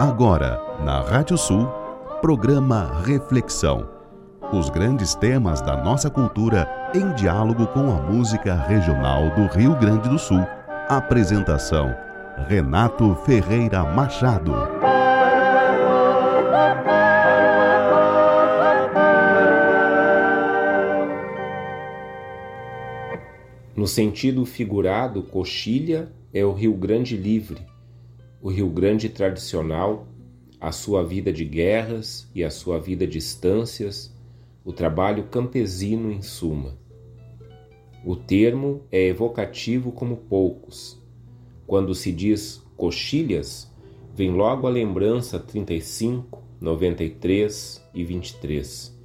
Agora, na Rádio Sul, programa Reflexão. Os grandes temas da nossa cultura em diálogo com a música regional do Rio Grande do Sul. Apresentação: Renato Ferreira Machado. No sentido figurado, coxilha é o Rio Grande livre o Rio Grande tradicional, a sua vida de guerras e a sua vida de estâncias, o trabalho campesino em suma. O termo é evocativo como poucos. Quando se diz coxilhas, vem logo a lembrança 35, 93 e 23.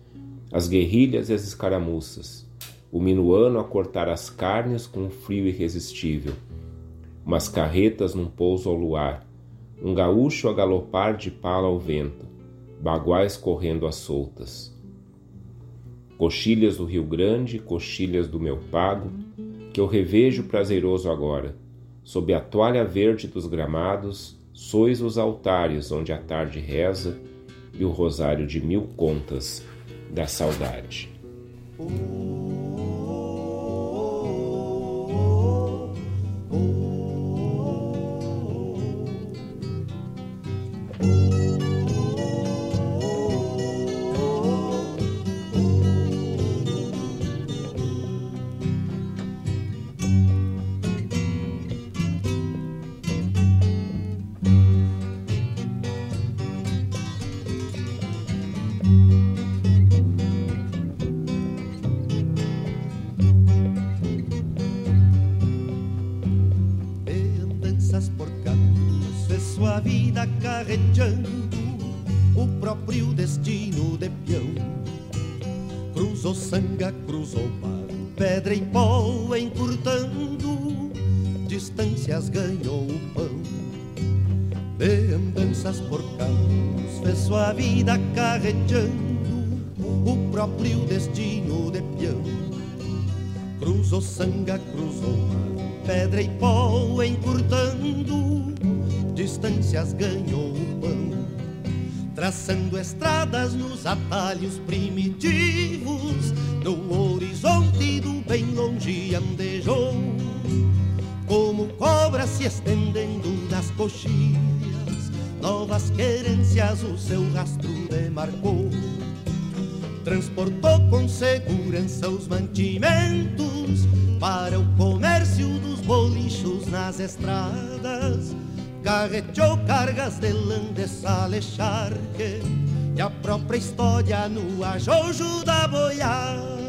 As guerrilhas e as escaramuças, o minuano a cortar as carnes com um frio irresistível umas carretas num pouso ao luar, um gaúcho a galopar de pala ao vento, baguais correndo às soltas. Coxilhas do Rio Grande, coxilhas do meu pago, que eu revejo prazeroso agora, sob a toalha verde dos gramados, sois os altares onde a tarde reza e o rosário de mil contas da saudade. Carreteou cargas de lã de salecharque e a própria história no ajojo da boiada.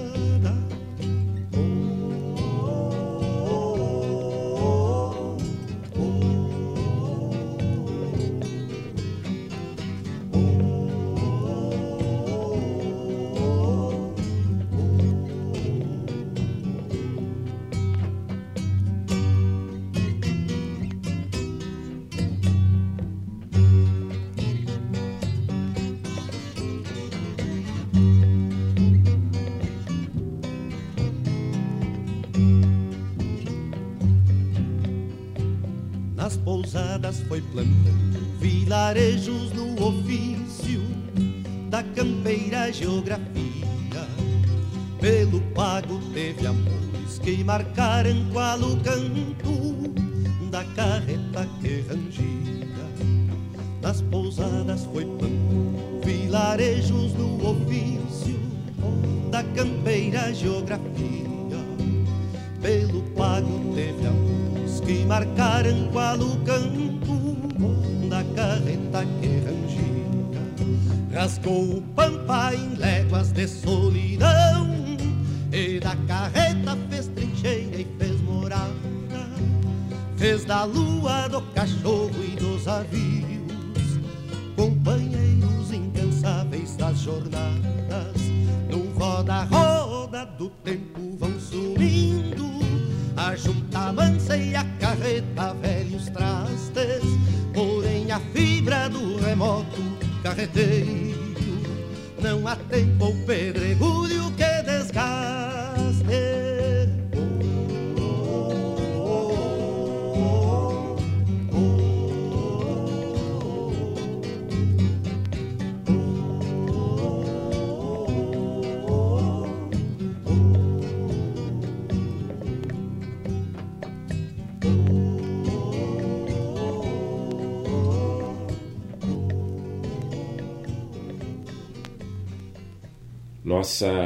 Geografia.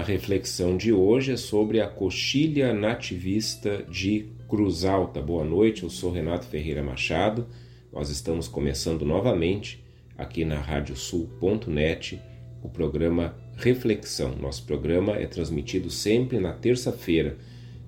Reflexão de hoje é sobre a coxilha nativista de Cruz Alta. Boa noite, eu sou Renato Ferreira Machado. Nós estamos começando novamente aqui na radiosul.net o programa Reflexão. Nosso programa é transmitido sempre na terça-feira,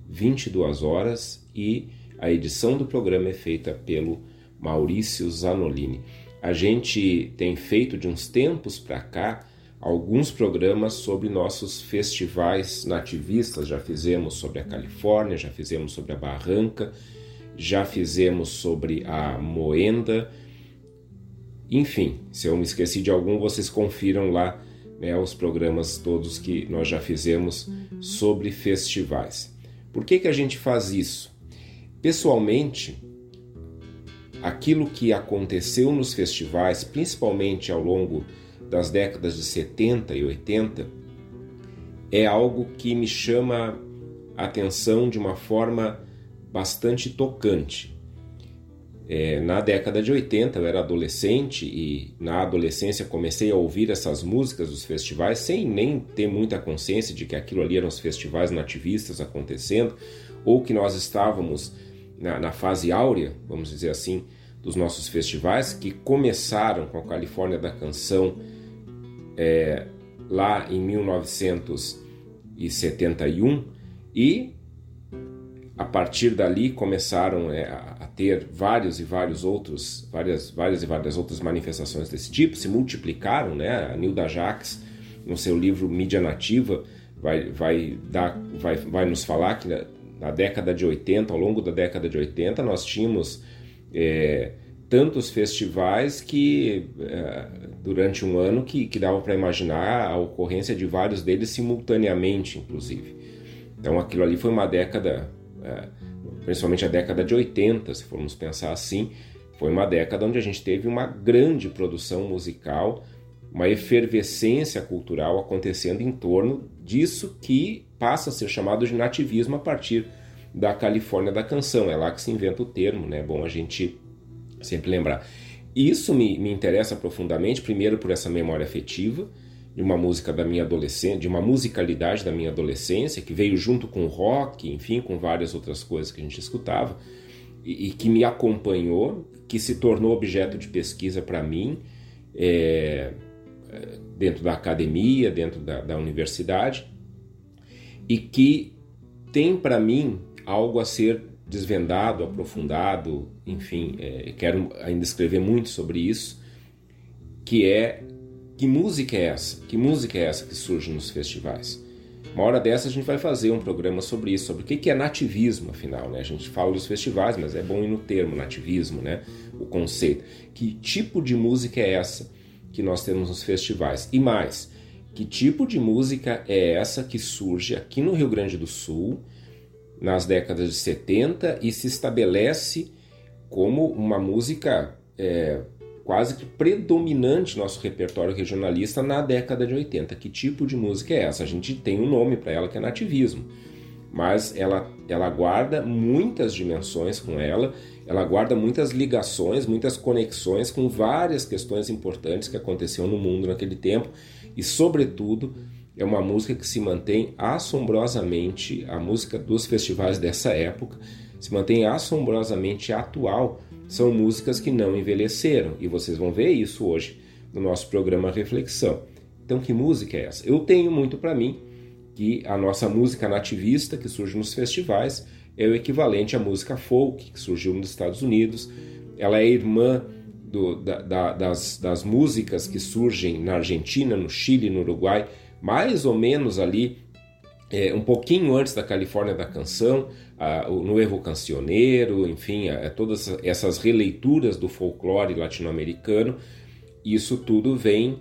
22 horas, e a edição do programa é feita pelo Maurício Zanolini. A gente tem feito de uns tempos para cá alguns programas sobre nossos festivais nativistas. Já fizemos sobre a Califórnia, já fizemos sobre a Barranca, já fizemos sobre a Moenda. Enfim, se eu me esqueci de algum, vocês confiram lá né, os programas todos que nós já fizemos sobre festivais. Por que, que a gente faz isso? Pessoalmente, aquilo que aconteceu nos festivais, principalmente ao longo das décadas de 70 e 80 é algo que me chama a atenção de uma forma bastante tocante. É, na década de 80 eu era adolescente e na adolescência comecei a ouvir essas músicas dos festivais sem nem ter muita consciência de que aquilo ali eram os festivais nativistas acontecendo ou que nós estávamos na, na fase áurea, vamos dizer assim, dos nossos festivais que começaram com a Califórnia da Canção é, lá em 1971 e a partir dali começaram é, a ter vários e vários outros, várias, várias e várias outras manifestações desse tipo, se multiplicaram, né? A Nilda Jacques, no seu livro Mídia Nativa, vai, vai, dar, vai, vai nos falar que na, na década de 80, ao longo da década de 80, nós tínhamos é, tantos festivais que é, durante um ano que, que dava para imaginar a ocorrência de vários deles simultaneamente, inclusive. Então aquilo ali foi uma década, é, principalmente a década de 80, se formos pensar assim, foi uma década onde a gente teve uma grande produção musical, uma efervescência cultural acontecendo em torno disso que passa a ser chamado de nativismo a partir da Califórnia da canção. É lá que se inventa o termo, né? Bom a gente sempre lembrar. Isso me, me interessa profundamente, primeiro por essa memória afetiva de uma música da minha adolescência, de uma musicalidade da minha adolescência, que veio junto com o rock, enfim, com várias outras coisas que a gente escutava, e, e que me acompanhou, que se tornou objeto de pesquisa para mim, é, dentro da academia, dentro da, da universidade, e que tem para mim algo a ser desvendado, aprofundado, enfim, é, quero ainda escrever muito sobre isso, que é que música é essa? Que música é essa que surge nos festivais? Uma hora dessa a gente vai fazer um programa sobre isso, sobre o que é nativismo, afinal, né? A gente fala dos festivais, mas é bom ir no termo nativismo, né? O conceito. Que tipo de música é essa que nós temos nos festivais? E mais, que tipo de música é essa que surge aqui no Rio Grande do Sul nas décadas de 70 e se estabelece como uma música é, quase que predominante no nosso repertório regionalista na década de 80. Que tipo de música é essa? A gente tem um nome para ela que é nativismo, mas ela, ela guarda muitas dimensões com ela, ela guarda muitas ligações, muitas conexões com várias questões importantes que aconteciam no mundo naquele tempo e, sobretudo, é uma música que se mantém assombrosamente, a música dos festivais dessa época, se mantém assombrosamente atual. São músicas que não envelheceram e vocês vão ver isso hoje no nosso programa Reflexão. Então, que música é essa? Eu tenho muito para mim que a nossa música nativista que surge nos festivais é o equivalente à música folk que surgiu nos Estados Unidos. Ela é irmã do, da, da, das, das músicas que surgem na Argentina, no Chile, no Uruguai mais ou menos ali é, um pouquinho antes da Califórnia da Canção, a, no Evo Cancioneiro, enfim, a, todas essas releituras do folclore latino-americano, isso tudo vem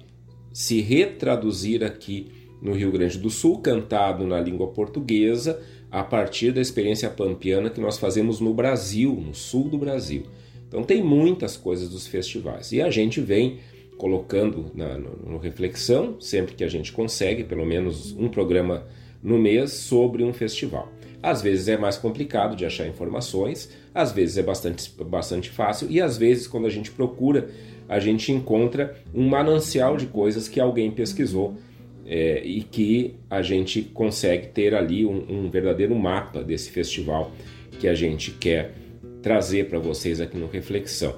se retraduzir aqui no Rio Grande do Sul, cantado na língua portuguesa, a partir da experiência pampiana que nós fazemos no Brasil, no sul do Brasil. Então tem muitas coisas dos festivais. E a gente vem colocando na no, no reflexão, sempre que a gente consegue, pelo menos um programa no mês sobre um festival. Às vezes é mais complicado de achar informações, às vezes é bastante, bastante fácil, e às vezes, quando a gente procura, a gente encontra um manancial de coisas que alguém pesquisou é, e que a gente consegue ter ali um, um verdadeiro mapa desse festival que a gente quer trazer para vocês aqui no Reflexão.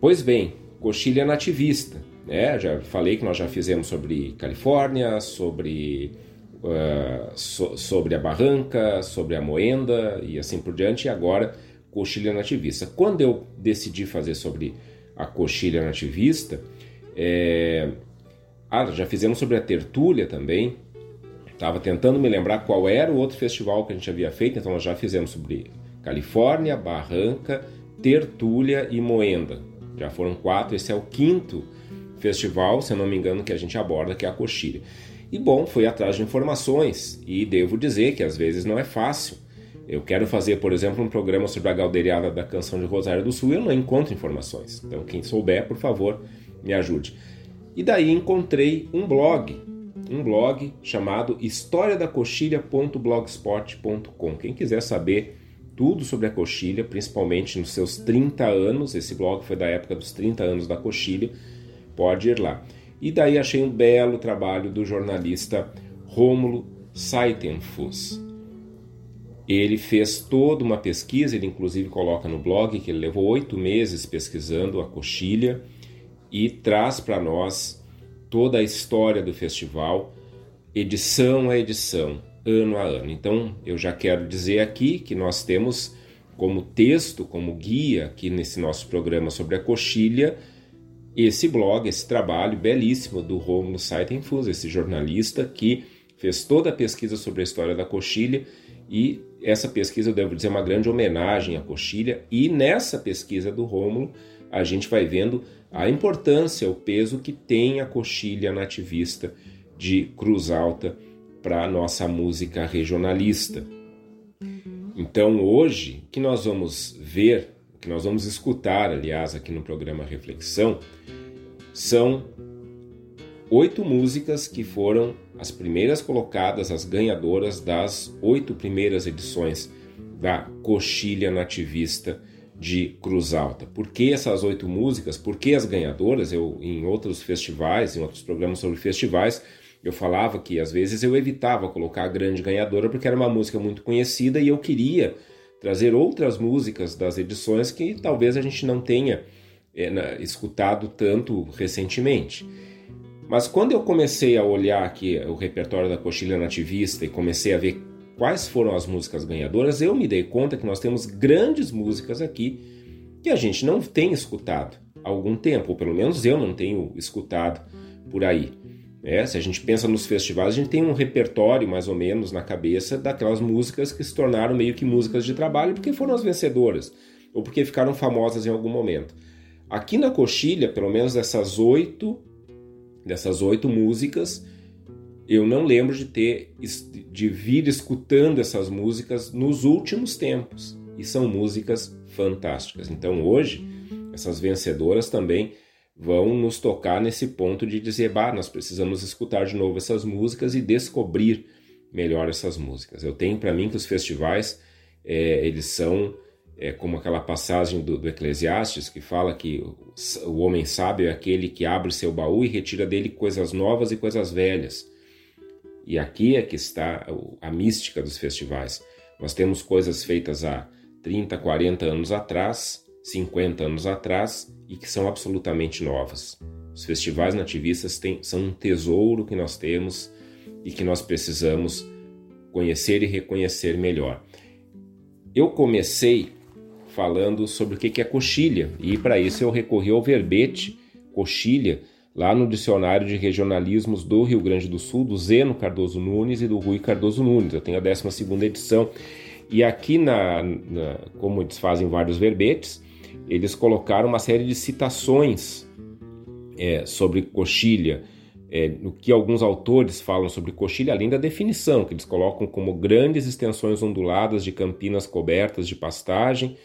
Pois bem, coxilha nativista. Né? Já falei que nós já fizemos sobre Califórnia, sobre, uh, so, sobre a barranca, sobre a moenda e assim por diante, e agora coxilha nativista. Quando eu decidi fazer sobre a coxilha nativista, é... ah, já fizemos sobre a tertúlia também. Estava tentando me lembrar qual era o outro festival que a gente havia feito, então nós já fizemos sobre Califórnia, Barranca, Tertúlia e Moenda. Já foram quatro, esse é o quinto festival, se eu não me engano, que a gente aborda, que é a coxilha. E bom, fui atrás de informações e devo dizer que às vezes não é fácil. Eu quero fazer, por exemplo, um programa sobre a galdeiriada da canção de Rosário do Sul e eu não encontro informações. Então, quem souber, por favor, me ajude. E daí encontrei um blog, um blog chamado historiadacoxilha.blogspot.com. Quem quiser saber tudo sobre a coxilha, principalmente nos seus 30 anos. Esse blog foi da época dos 30 anos da coxilha. Pode ir lá. E daí achei um belo trabalho do jornalista Rômulo Saitenfuss. Ele fez toda uma pesquisa, ele inclusive coloca no blog que ele levou oito meses pesquisando a coxilha e traz para nós toda a história do festival, edição a edição, ano a ano. Então, eu já quero dizer aqui que nós temos como texto, como guia aqui nesse nosso programa sobre a coxilha, esse blog, esse trabalho belíssimo do Romulo Saitenfus, esse jornalista que fez toda a pesquisa sobre a história da coxilha e essa pesquisa, eu devo dizer, é uma grande homenagem à coxilha e nessa pesquisa do Rômulo a gente vai vendo a importância, o peso que tem a coxilha nativista de Cruz Alta para a nossa música regionalista. Então hoje, o que nós vamos ver, o que nós vamos escutar, aliás, aqui no programa Reflexão, são oito músicas que foram as primeiras colocadas, as ganhadoras das oito primeiras edições da Coxilha Nativista de Cruz Alta. Por que essas oito músicas? Por que as ganhadoras? Eu, em outros festivais, em outros programas sobre festivais, eu falava que às vezes eu evitava colocar a grande ganhadora porque era uma música muito conhecida e eu queria trazer outras músicas das edições que talvez a gente não tenha é, escutado tanto recentemente. Mas quando eu comecei a olhar aqui o repertório da Coxilha Nativista e comecei a ver quais foram as músicas ganhadoras, eu me dei conta que nós temos grandes músicas aqui que a gente não tem escutado há algum tempo, ou pelo menos eu não tenho escutado por aí. É, se a gente pensa nos festivais, a gente tem um repertório mais ou menos na cabeça daquelas músicas que se tornaram meio que músicas de trabalho porque foram as vencedoras ou porque ficaram famosas em algum momento. Aqui na Coxilha, pelo menos dessas oito, dessas oito músicas, eu não lembro de ter de vir escutando essas músicas nos últimos tempos e são músicas fantásticas. Então hoje essas vencedoras também vão nos tocar nesse ponto de dizer, bah, nós precisamos escutar de novo essas músicas e descobrir melhor essas músicas. Eu tenho para mim que os festivais, é, eles são é, como aquela passagem do, do, Eclesiastes que fala que o, o homem sábio é aquele que abre seu baú e retira dele coisas novas e coisas velhas. E aqui é que está a mística dos festivais. Nós temos coisas feitas há 30, 40 anos atrás, 50 anos atrás, e que são absolutamente novas. Os festivais nativistas têm, são um tesouro que nós temos e que nós precisamos conhecer e reconhecer melhor. Eu comecei falando sobre o que é coxilha e para isso eu recorri ao verbete coxilha lá no dicionário de regionalismos do Rio Grande do Sul, do Zeno Cardoso Nunes e do Rui Cardoso Nunes. Eu tenho a 12 edição e aqui na, na como eles fazem vários verbetes, eles colocaram uma série de citações é, sobre coxilha, é, no que alguns autores falam sobre coxilha, além da definição, que eles colocam como grandes extensões onduladas de campinas cobertas de pastagem,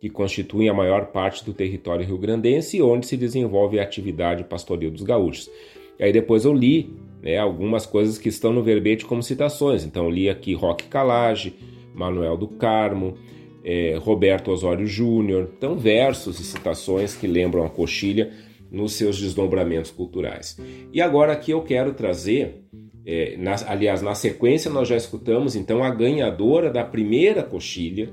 que constituem a maior parte do território rio-grandense e onde se desenvolve a atividade pastoril dos gaúchos. E aí depois eu li né, algumas coisas que estão no verbete como citações. Então li aqui Roque Calage, Manuel do Carmo, é, Roberto Osório Júnior. Então, versos e citações que lembram a coxilha nos seus desdobramentos culturais. E agora aqui eu quero trazer, é, na, aliás, na sequência nós já escutamos então a ganhadora da primeira coxilha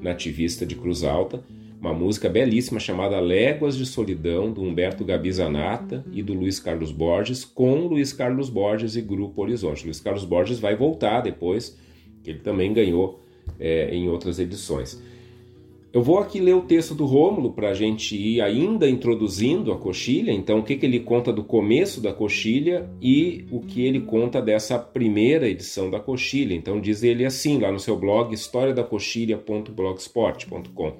nativista de Cruz Alta, uma música belíssima chamada Léguas de Solidão, do Humberto Gabi Zanata e do Luiz Carlos Borges, com Luiz Carlos Borges e Grupo Horizonte. Luiz Carlos Borges vai voltar depois, que ele também ganhou é, em outras edições. Eu vou aqui ler o texto do Rômulo para a gente ir ainda introduzindo a coxilha, então o que, que ele conta do começo da coxilha e o que ele conta dessa primeira edição da coxilha. Então diz ele assim lá no seu blog historiadacoxilha.blogspot.com.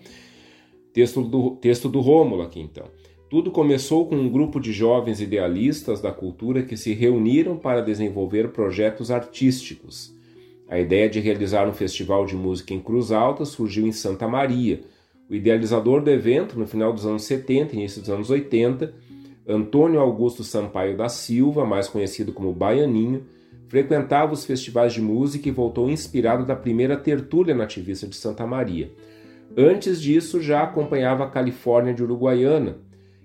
Texto do, texto do Rômulo aqui então. Tudo começou com um grupo de jovens idealistas da cultura que se reuniram para desenvolver projetos artísticos. A ideia de realizar um festival de música em Cruz Alta surgiu em Santa Maria. O idealizador do evento, no final dos anos 70 e início dos anos 80, Antônio Augusto Sampaio da Silva, mais conhecido como Baianinho, frequentava os festivais de música e voltou inspirado da primeira tertúlia nativista de Santa Maria. Antes disso, já acompanhava a Califórnia de Uruguaiana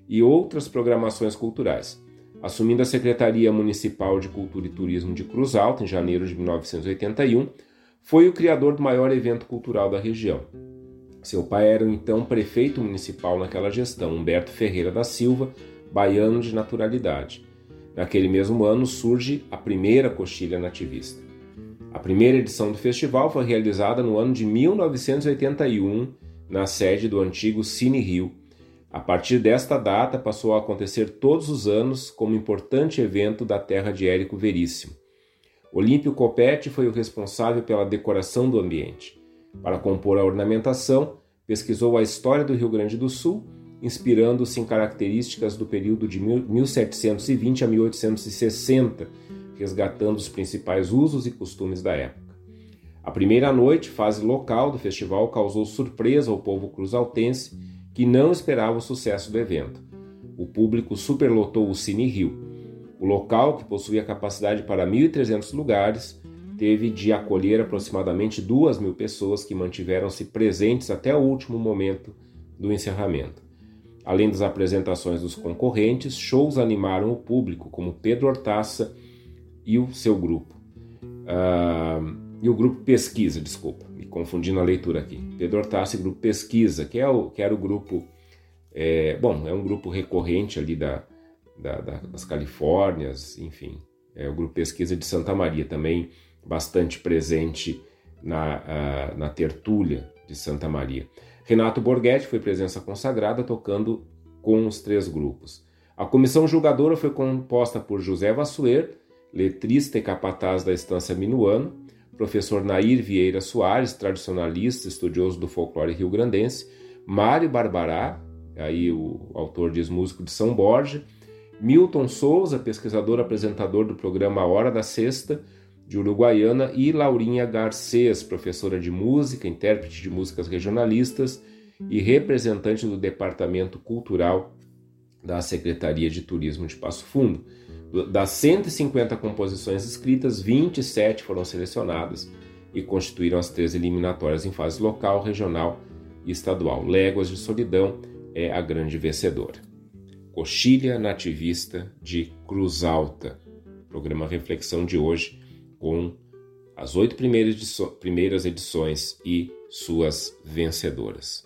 e outras programações culturais. Assumindo a Secretaria Municipal de Cultura e Turismo de Cruz Alta em janeiro de 1981, foi o criador do maior evento cultural da região. Seu pai era o então prefeito municipal naquela gestão, Humberto Ferreira da Silva, baiano de naturalidade. Naquele mesmo ano surge a primeira coxilha nativista. A primeira edição do festival foi realizada no ano de 1981, na sede do antigo Cine Rio. A partir desta data, passou a acontecer todos os anos como importante evento da terra de Érico Veríssimo. Olímpio Copete foi o responsável pela decoração do ambiente. Para compor a ornamentação, pesquisou a história do Rio Grande do Sul, inspirando-se em características do período de 1720 a 1860 resgatando os principais usos e costumes da época. A primeira noite, fase local do festival, causou surpresa ao povo cruzaltense que não esperava o sucesso do evento. O público superlotou o Cine Rio. O local, que possuía capacidade para 1.300 lugares, teve de acolher aproximadamente 2 mil pessoas que mantiveram-se presentes até o último momento do encerramento. Além das apresentações dos concorrentes, shows animaram o público, como Pedro Hortaça e o seu grupo. Uh, e o grupo Pesquisa, desculpa, me confundindo a leitura aqui. Pedro Hortaça e Grupo Pesquisa, que, é o, que era o grupo, é, bom, é um grupo recorrente ali da, da, da, das Califórnias, enfim, é o Grupo Pesquisa de Santa Maria, também bastante presente na, uh, na tertúlia de Santa Maria. Renato Borghetti foi presença consagrada tocando com os três grupos. A comissão julgadora foi composta por José Vassuer, letrista e capataz da Estância Minuano, professor Nair Vieira Soares, tradicionalista, estudioso do folclore rio-grandense, Mário Barbará, aí o autor diz músico de São Borja, Milton Souza, pesquisador apresentador do programa Hora da Sexta, de Uruguaiana, e Laurinha Garcês, professora de música, intérprete de músicas regionalistas e representante do Departamento Cultural da Secretaria de Turismo de Passo Fundo. Das 150 composições escritas, 27 foram selecionadas e constituíram as três eliminatórias em fase local, regional e estadual. Léguas de Solidão é a grande vencedora. Coxilha Nativista de Cruz Alta. Programa Reflexão de hoje com as oito primeiras edições e suas vencedoras.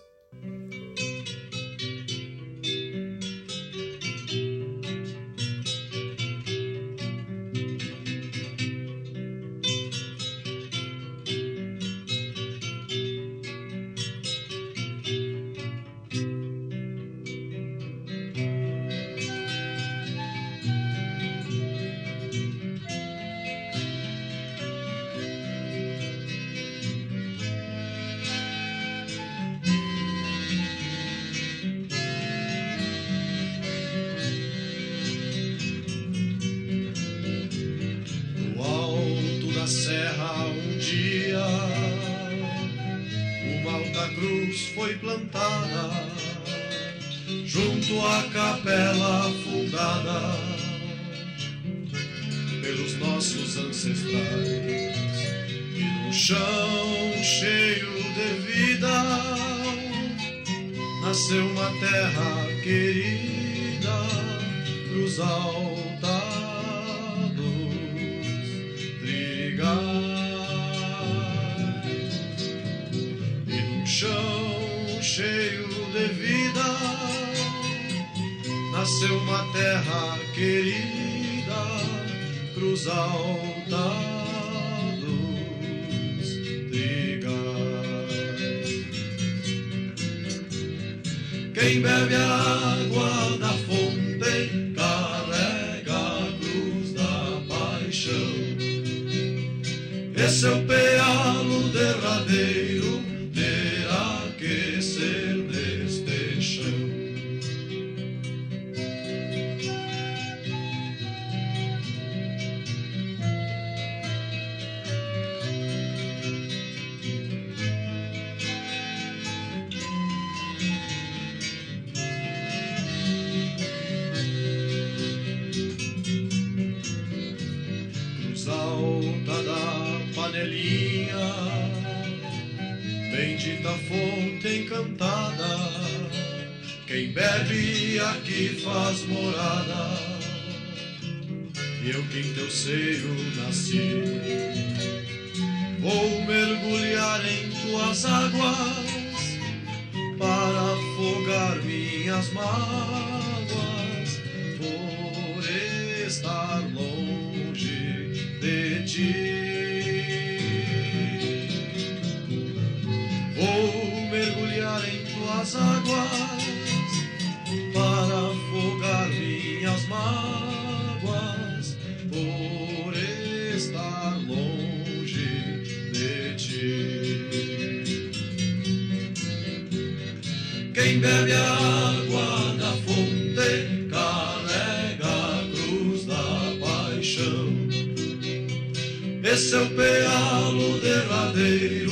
Quem bebe aqui faz morada, eu que em teu seio nasci. Vou mergulhar em tuas águas para afogar minhas mágoas, por estar longe de ti. Vou mergulhar em tuas águas Bebe a água da fonte carrega a cruz da paixão. Esse é o pealo derradeiro,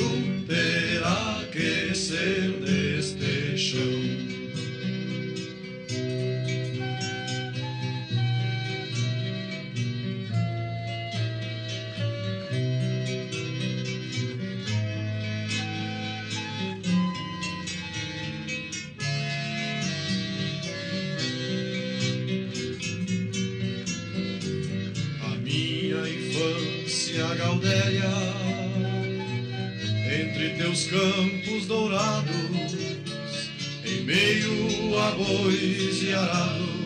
bois e arados.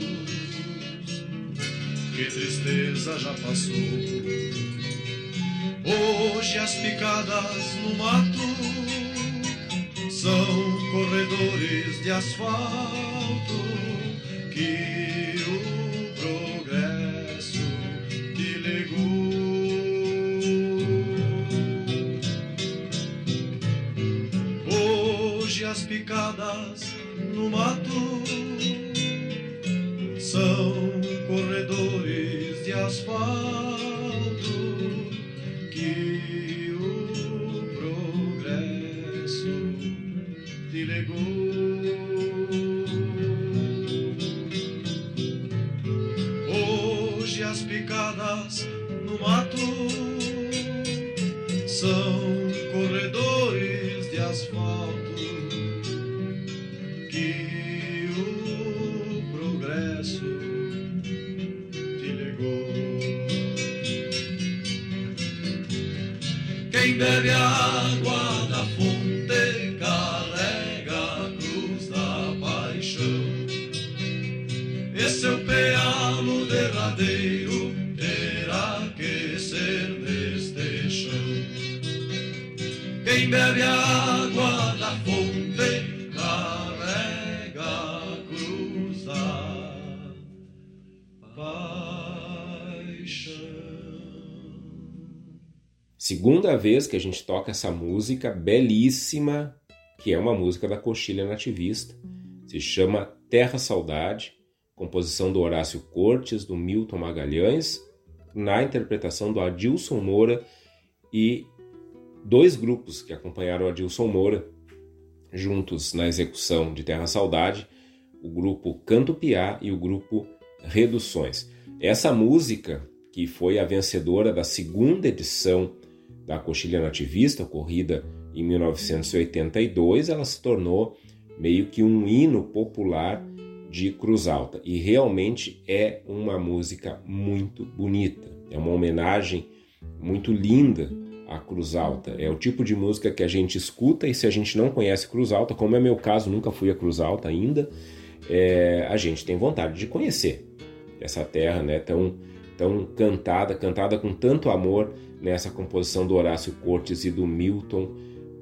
Que tristeza já passou. Hoje as picadas no mato são corredores de asfalto que o progresso te legou. as picadas no mato Segunda vez que a gente toca essa música belíssima, que é uma música da Coxilha Nativista. Se chama Terra Saudade, composição do Horácio Cortes, do Milton Magalhães, na interpretação do Adilson Moura e dois grupos que acompanharam o Adilson Moura juntos na execução de Terra Saudade, o grupo Canto Piá e o grupo Reduções. Essa música, que foi a vencedora da segunda edição da Coxilha Nativista, ocorrida em 1982, ela se tornou meio que um hino popular de Cruz Alta. E realmente é uma música muito bonita. É uma homenagem muito linda à Cruz Alta. É o tipo de música que a gente escuta e se a gente não conhece Cruz Alta, como é meu caso, nunca fui a Cruz Alta ainda, é, a gente tem vontade de conhecer essa terra né, tão, tão cantada, cantada com tanto amor nessa composição do Horácio Cortes e do Milton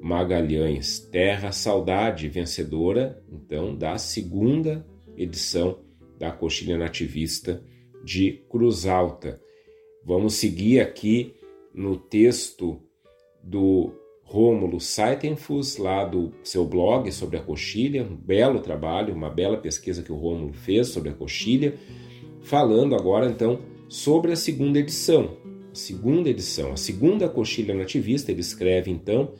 Magalhães. Terra Saudade, vencedora então da segunda edição da Coxilha Nativista de Cruz Alta. Vamos seguir aqui no texto do Rômulo Saitenfus, lá do seu blog sobre a coxilha, um belo trabalho, uma bela pesquisa que o Rômulo fez sobre a coxilha, falando agora então sobre a segunda edição. A segunda edição, a segunda coxilha nativista, ele escreve então,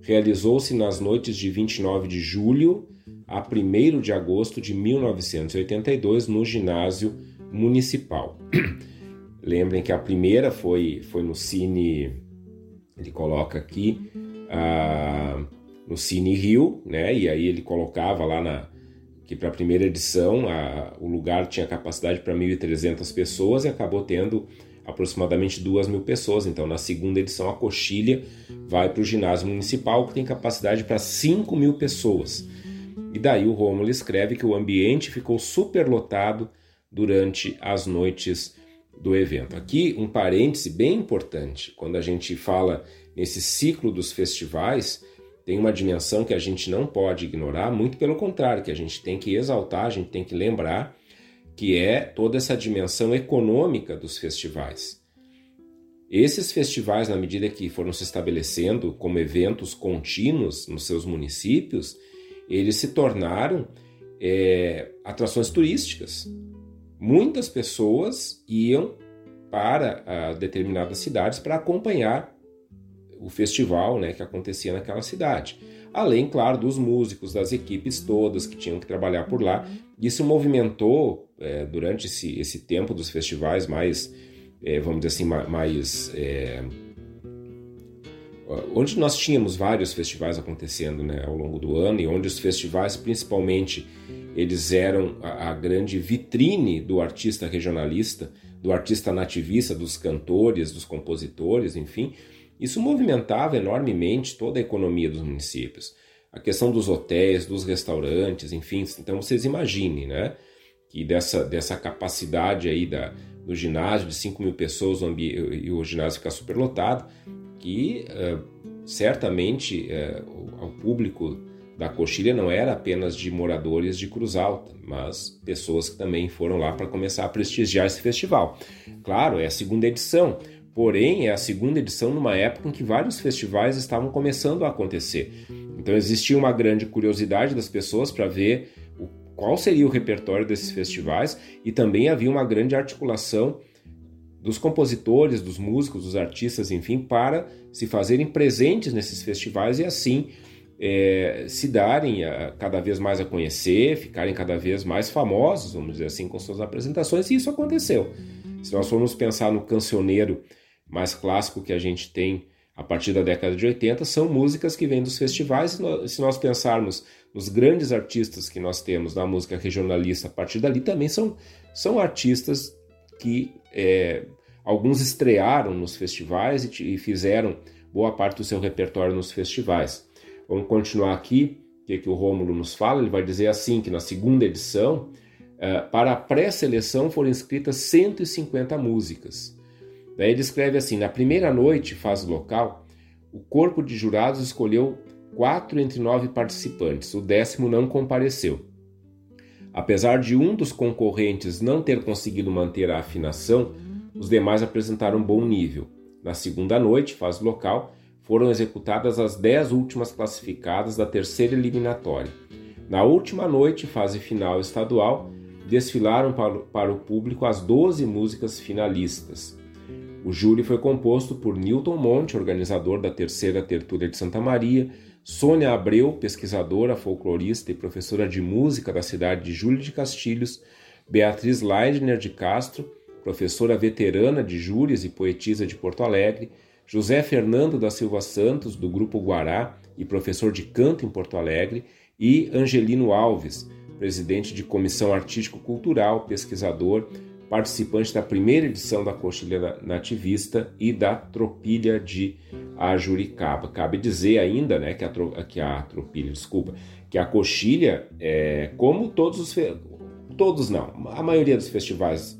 realizou-se nas noites de 29 de julho a 1 de agosto de 1982 no ginásio municipal. Lembrem que a primeira foi, foi no Cine, ele coloca aqui, uh, no Cine Rio, né? E aí ele colocava lá na que para a primeira edição a, o lugar tinha capacidade para 1.300 pessoas e acabou tendo aproximadamente 2 mil pessoas. Então, na segunda edição, a coxilha vai para o ginásio municipal, que tem capacidade para 5 mil pessoas. E daí o Rômulo escreve que o ambiente ficou superlotado durante as noites do evento. Aqui um parêntese bem importante, quando a gente fala nesse ciclo dos festivais, tem uma dimensão que a gente não pode ignorar, muito pelo contrário, que a gente tem que exaltar, a gente tem que lembrar, que é toda essa dimensão econômica dos festivais. Esses festivais, na medida que foram se estabelecendo como eventos contínuos nos seus municípios, eles se tornaram é, atrações turísticas. Muitas pessoas iam para a, determinadas cidades para acompanhar o festival né, que acontecia naquela cidade. Além, claro, dos músicos, das equipes todas que tinham que trabalhar por lá. Isso movimentou, é, durante esse, esse tempo dos festivais mais, é, vamos dizer assim, mais. É, onde nós tínhamos vários festivais acontecendo né, ao longo do ano e onde os festivais, principalmente, eles eram a, a grande vitrine do artista regionalista, do artista nativista, dos cantores, dos compositores, enfim, isso movimentava enormemente toda a economia dos municípios. A questão dos hotéis, dos restaurantes, enfim, então vocês imaginem, né? Que dessa, dessa capacidade aí da, do ginásio de 5 mil pessoas e o ginásio ficar superlotado, que uh, certamente uh, público da coxilha não era apenas de moradores de Cruz Alta, mas pessoas que também foram lá para começar a prestigiar esse festival. Claro, é a segunda edição, porém é a segunda edição numa época em que vários festivais estavam começando a acontecer. Então existia uma grande curiosidade das pessoas para ver o, qual seria o repertório desses festivais e também havia uma grande articulação dos compositores, dos músicos, dos artistas, enfim, para se fazerem presentes nesses festivais e assim é, se darem a, cada vez mais a conhecer, ficarem cada vez mais famosos, vamos dizer assim, com suas apresentações, e isso aconteceu. Se nós formos pensar no cancioneiro mais clássico que a gente tem a partir da década de 80, são músicas que vêm dos festivais. Se nós pensarmos nos grandes artistas que nós temos na música regionalista, a partir dali também são, são artistas que é, alguns estrearam nos festivais e, e fizeram boa parte do seu repertório nos festivais. Vamos continuar aqui, o que, que o Rômulo nos fala? Ele vai dizer assim, que na segunda edição, uh, para a pré-seleção foram inscritas 150 músicas. Daí ele escreve assim, na primeira noite, fase local, o corpo de jurados escolheu quatro entre nove participantes, o décimo não compareceu. Apesar de um dos concorrentes não ter conseguido manter a afinação, os demais apresentaram bom nível. Na segunda noite, fase local, foram executadas as dez últimas classificadas da terceira eliminatória. Na última noite, fase final estadual, desfilaram para o público as 12 músicas finalistas. O júri foi composto por Newton Monte, organizador da terceira tertúlia de Santa Maria, Sônia Abreu, pesquisadora, folclorista e professora de música da cidade de Júlio de Castilhos, Beatriz Leidner de Castro, professora veterana de júris e poetisa de Porto Alegre, José Fernando da Silva Santos, do Grupo Guará e professor de canto em Porto Alegre, e Angelino Alves, presidente de Comissão Artístico-Cultural, pesquisador, participante da primeira edição da Coxilha Nativista e da Tropilha de Ajuricaba. Cabe dizer ainda, né, que a, que a Tropilha, desculpa, que a Coxilha, é, como todos os todos não, a maioria dos festivais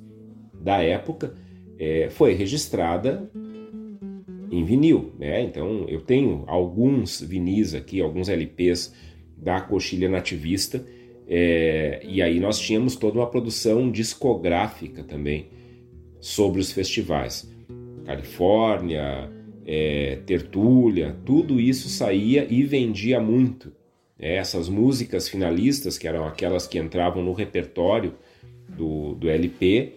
da época é, foi registrada em vinil, né? Então eu tenho alguns vinis aqui, alguns LPs da Coxilha Nativista é, e aí nós tínhamos toda uma produção discográfica também sobre os festivais. Califórnia, é, Tertúlia, tudo isso saía e vendia muito. É, essas músicas finalistas, que eram aquelas que entravam no repertório do, do LP,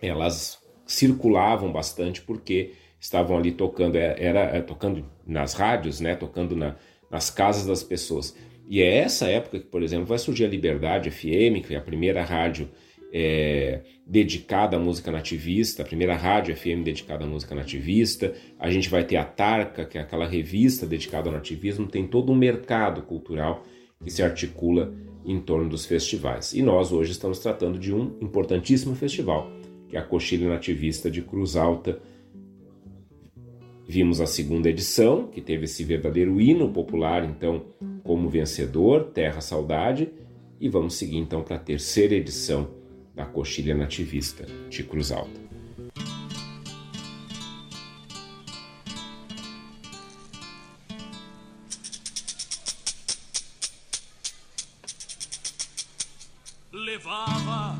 elas circulavam bastante porque estavam ali tocando, é, era, era é, tocando nas rádios, né, tocando na, nas casas das pessoas. E é essa época que, por exemplo, vai surgir a Liberdade FM, que é a primeira rádio é, dedicada à música nativista, a primeira rádio FM dedicada à música nativista. A gente vai ter a Tarca, que é aquela revista dedicada ao nativismo. Tem todo um mercado cultural que se articula em torno dos festivais. E nós hoje estamos tratando de um importantíssimo festival, que é a Coxilha Nativista de Cruz Alta. Vimos a segunda edição, que teve esse verdadeiro hino popular, então, como vencedor, Terra Saudade, e vamos seguir então para a terceira edição da Coxilha Nativista de Cruz Alta. Levava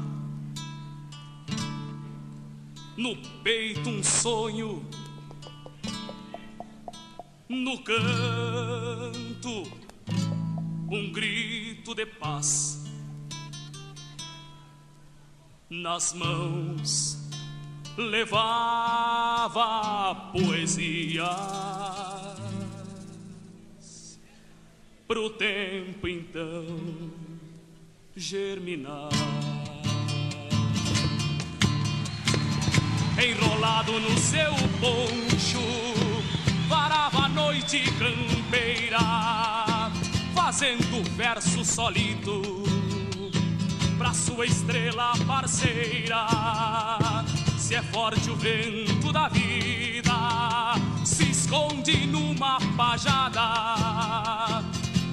no peito um sonho, no canto um grito de paz. Nas mãos levava poesia pro tempo então germinar. Enrolado no seu poncho, varava a noite campeira fazendo verso solito pra sua estrela parceira. Se é forte o vento da vida, se esconde numa pajada.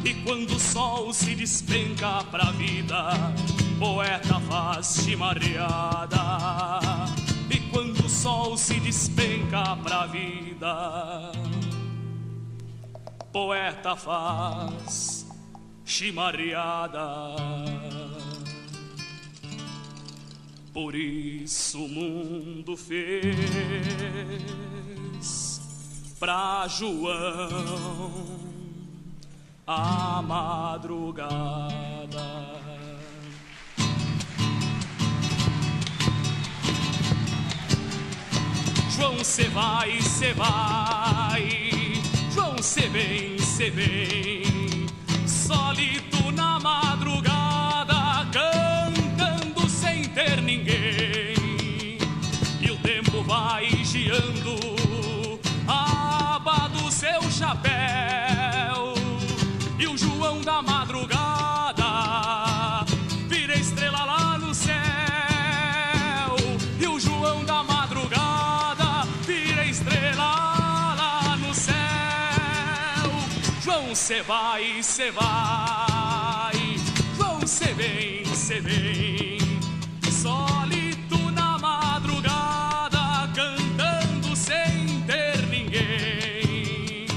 E quando o sol se despenca pra vida, poeta faz chimarreada. Quando o sol se despenca pra vida, poeta faz chimarreada. Por isso o mundo fez pra João a madrugada. João, cê vai, cê vai. João, cê vem, cê vem sólido na madrugada, cantando sem ter ninguém. E o tempo vai giando, cê vai, cê vai. João, cê vem, cê vem. Sólito na madrugada, cantando sem ter ninguém.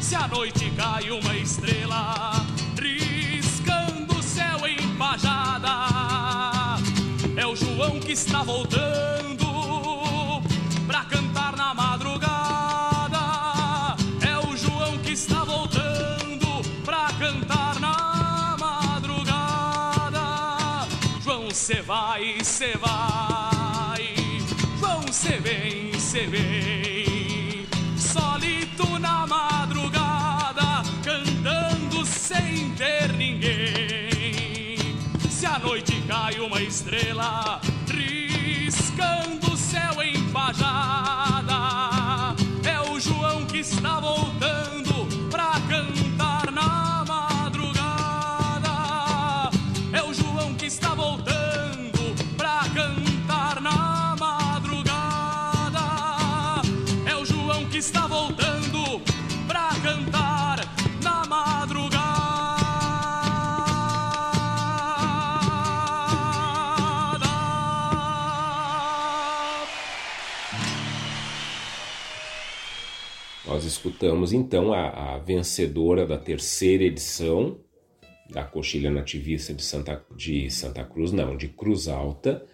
Se a noite cai uma estrela, riscando o céu empajada, é o João que está voltando cê vai. João, cê vem, cê vem. Solito na madrugada, cantando sem ter ninguém. Se a noite cai uma estrela, riscando o céu empajada, é escutamos então a, a, vencedora da terceira edição da Coxilha Nativista de Santa, de Santa Cruz, não, de Cruz Alta,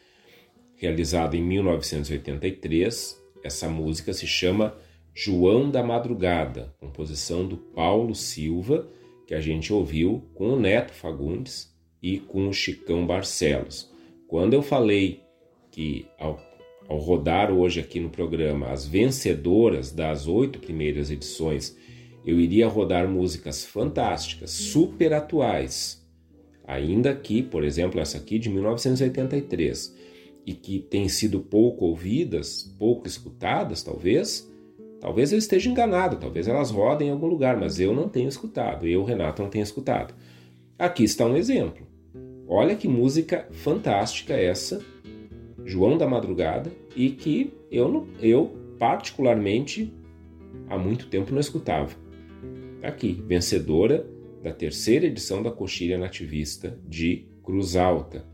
realizada em 1983. Essa música se chama João da Madrugada, composição do Paulo Silva, que a gente ouviu com o Neto Fagundes e com o Chicão Barcelos. Quando eu falei que ao, ao rodar hoje aqui no programa as vencedoras das oito primeiras edições, eu iria rodar músicas fantásticas, super atuais, ainda que, por exemplo, essa aqui de 1983, e que têm sido pouco ouvidas, pouco escutadas, talvez. Talvez eu esteja enganado, talvez elas rodem em algum lugar, mas eu não tenho escutado, eu, Renato, não tenho escutado. Aqui está um exemplo. Olha que música fantástica essa, João da Madrugada, e que eu, eu particularmente, há muito tempo não escutava. Aqui, vencedora da terceira edição da Coxilha Nativista de Cruz Alta.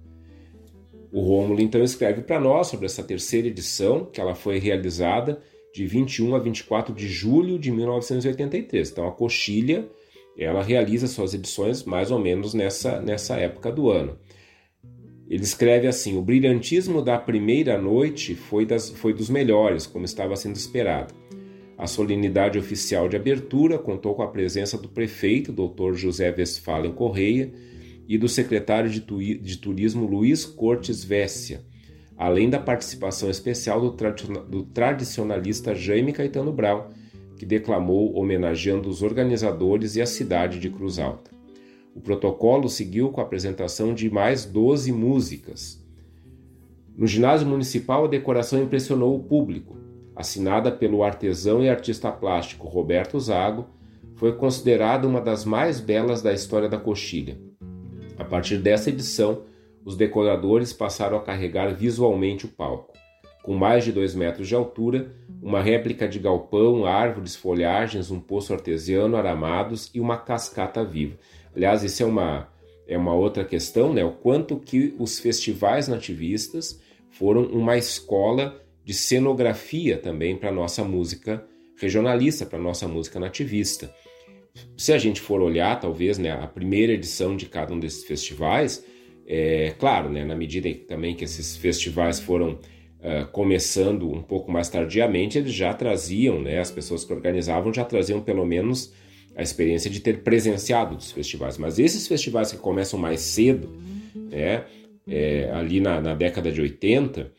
O Rômulo então escreve para nós sobre essa terceira edição, que ela foi realizada de 21 a 24 de julho de 1983. Então a Coxilha, ela realiza suas edições mais ou menos nessa, nessa época do ano. Ele escreve assim: O brilhantismo da primeira noite foi, das, foi dos melhores, como estava sendo esperado. A solenidade oficial de abertura contou com a presença do prefeito, Dr. José Westphalen Correia, e do secretário de, de Turismo Luiz Cortes Vessia, além da participação especial do, do tradicionalista Jaime Caetano Brau, que declamou homenageando os organizadores e a cidade de Cruz Alta. O protocolo seguiu com a apresentação de mais 12 músicas. No ginásio municipal, a decoração impressionou o público. Assinada pelo artesão e artista plástico Roberto Zago, foi considerada uma das mais belas da história da coxilha. A partir dessa edição, os decoradores passaram a carregar visualmente o palco. Com mais de dois metros de altura, uma réplica de galpão, árvores, folhagens, um poço artesiano, aramados e uma cascata viva. Aliás, isso é uma, é uma outra questão, né? O quanto que os festivais nativistas foram uma escola de cenografia também para a nossa música regionalista, para a nossa música nativista se a gente for olhar, talvez, né, a primeira edição de cada um desses festivais, é claro, né, na medida também que esses festivais foram uh, começando um pouco mais tardiamente, eles já traziam, né, as pessoas que organizavam já traziam pelo menos a experiência de ter presenciado dos festivais. Mas esses festivais que começam mais cedo, né, é, ali na, na década de 80,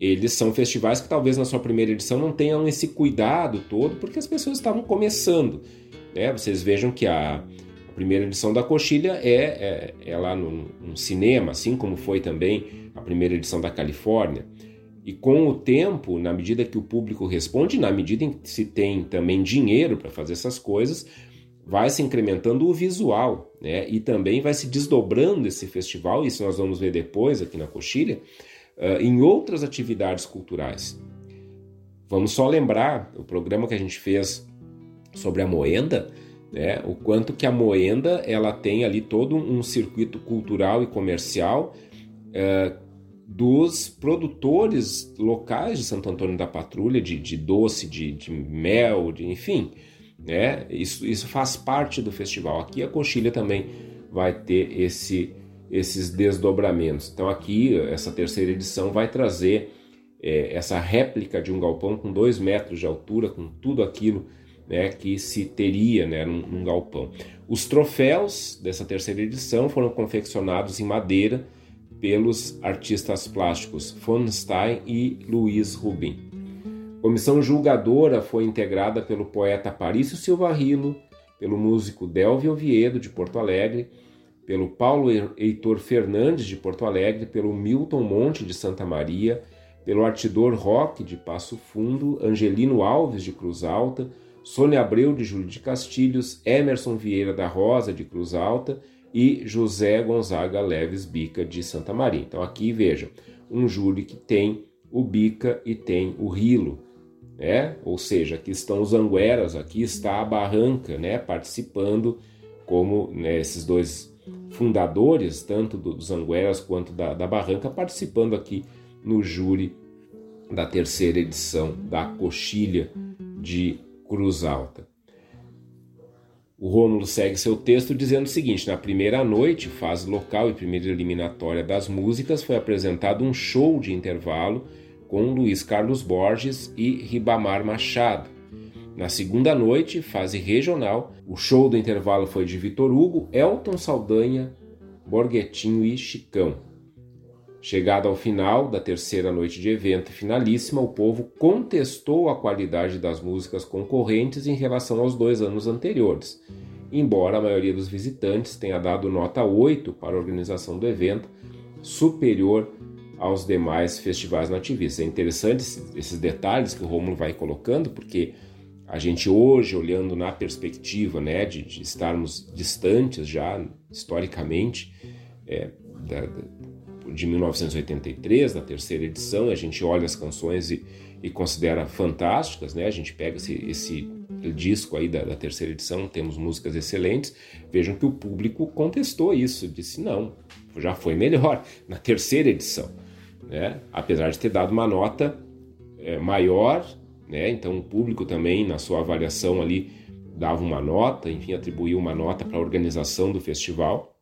eles são festivais que talvez na sua primeira edição não tenham esse cuidado todo, porque as pessoas estavam começando. Né? Vocês vejam que a, a primeira edição da Coxilha é, é, é lá no, no, cinema, assim como foi também a primeira edição da Califórnia. E com o tempo, na medida que o público responde, na medida em que se tem também dinheiro para fazer essas coisas, vai se incrementando o visual, né? E também vai se desdobrando esse festival, isso nós vamos ver depois aqui na Coxilha, uh, em outras atividades culturais. Vamos só lembrar o programa que a gente fez sobre a moenda, né, o quanto que a moenda ela tem ali todo um circuito cultural e comercial é, dos produtores locais de Santo Antônio da Patrulha, de, de doce, de, de, mel, de enfim. Né, isso, isso faz parte do festival. Aqui a coxilha também vai ter esse, esses desdobramentos. Então aqui essa terceira edição vai trazer é, essa réplica de um galpão com dois metros de altura, com tudo aquilo né, que se teria né, num, num, galpão. Os troféus dessa terceira edição foram confeccionados em madeira pelos artistas plásticos Von Stein e Luiz Rubin. Comissão julgadora foi integrada pelo poeta Parício Silva Rilo, pelo músico Delvio Oviedo, de Porto Alegre, pelo Paulo Heitor Fernandes, de Porto Alegre, pelo Milton Monte, de Santa Maria, pelo Artidor Roque, de Passo Fundo, Angelino Alves, de Cruz Alta, Sônia Abreu de Júlio de Castilhos, Emerson Vieira da Rosa de Cruz Alta e José Gonzaga Leves Bica de Santa Maria. Então aqui vejam, um júri que tem o Bica e tem o Rilo, né? Ou seja, aqui estão os Angueras, aqui está a Barranca, né? Participando como né, esses dois fundadores, tanto dos Angueras quanto da, da Barranca, participando aqui no júri da terceira edição da Coxilha de Cruz Alta. O Rômulo segue seu texto dizendo o seguinte: na primeira noite, fase local e primeira eliminatória das músicas, foi apresentado um show de intervalo com Luiz Carlos Borges e Ribamar Machado. Na segunda noite, fase regional, o show do intervalo foi de Vitor Hugo, Elton Saldanha, Borghetinho e Chicão. Chegado ao final da terceira noite de evento finalíssima, o povo contestou a qualidade das músicas concorrentes em relação aos dois anos anteriores, embora a maioria dos visitantes tenha dado nota 8 para a organização do evento, superior aos demais festivais nativistas. É interessante esses detalhes que o Romulo vai colocando, porque a gente hoje, olhando na perspectiva né, de, de estarmos distantes já historicamente é, da, de 1983, da terceira edição, a gente olha as canções e, e considera fantásticas, né? A gente pega esse, esse disco aí da, da, terceira edição, temos músicas excelentes. Vejam que o público contestou isso, disse não, já foi melhor na terceira edição né? apesar de ter dado uma nota é, maior, né? então o público também, na sua avaliação ali, dava uma nota, enfim, atribuiu uma nota para a organização do festival,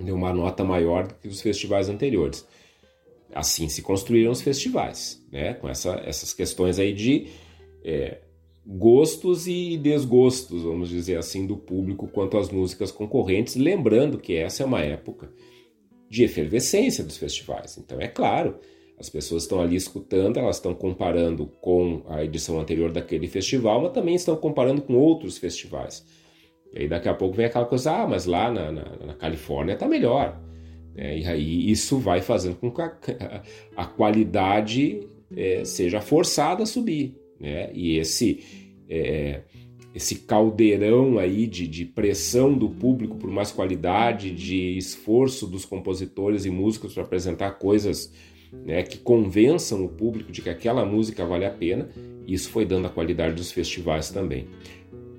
deu uma nota maior do que os festivais anteriores. Assim se construíram os festivais, né? com essa, essas questões aí de é, gostos e desgostos, vamos dizer assim, do público quanto às músicas concorrentes, lembrando que essa é uma época de efervescência dos festivais. Então, é claro, as pessoas estão ali escutando, elas estão comparando com a edição anterior daquele festival, mas também estão comparando com outros festivais. E aí daqui a pouco vem aquela coisa, ah, mas lá na, na, na Califórnia está melhor. É, e aí isso vai fazendo com que a, a qualidade é, seja forçada a subir. Né? E esse é, esse caldeirão aí de, de pressão do público por mais qualidade, de esforço dos compositores e músicos para apresentar coisas né, que convençam o público de que aquela música vale a pena, isso foi dando a qualidade dos festivais também.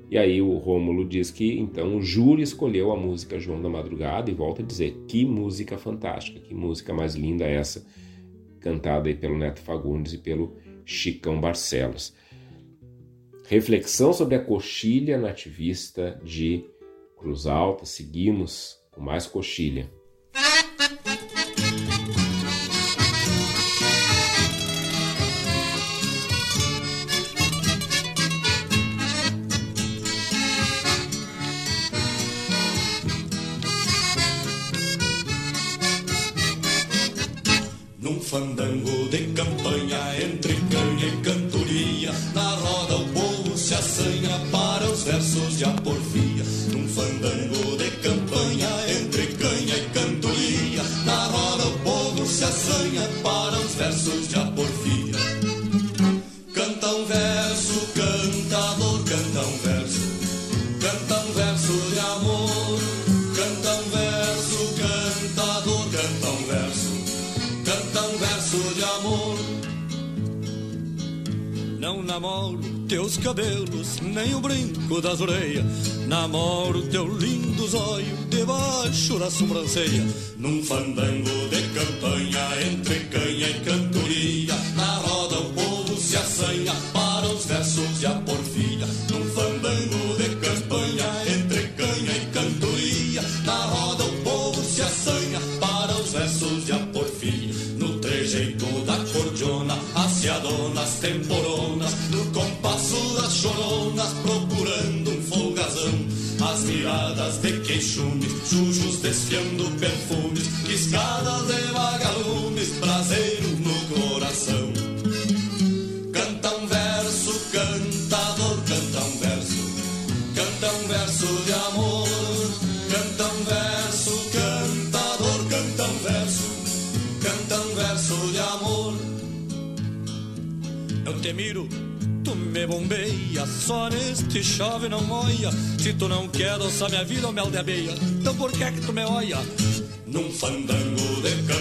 E aí o Rômulo diz que então o júri escolheu a música João da Madrugada e volta a dizer que música fantástica, que música mais linda essa, cantada aí pelo Neto Fagundes e pelo Chicão Barcelos. Reflexão sobre a coxilha nativista de Cruz Alta. Seguimos com mais coxilha. Das orelhas. Namoro teu lindo zóio debaixo da sobrancelha. Num fandango Se tu não quer adoçar minha vida ou mel de abelha, então por que é que tu me olha? Num fandango de campanha,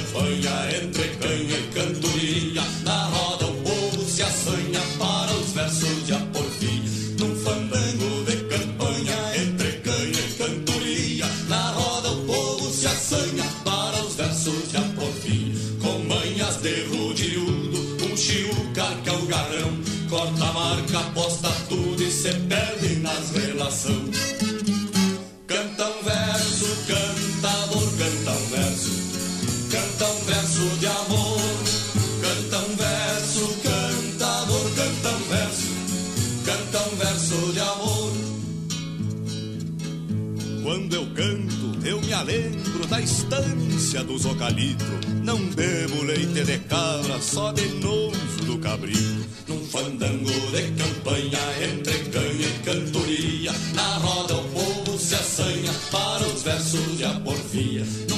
do cabrito. Num fandango de campanha, entre canha e cantoria. Na roda o povo se assanha para os versos de aporfia. Num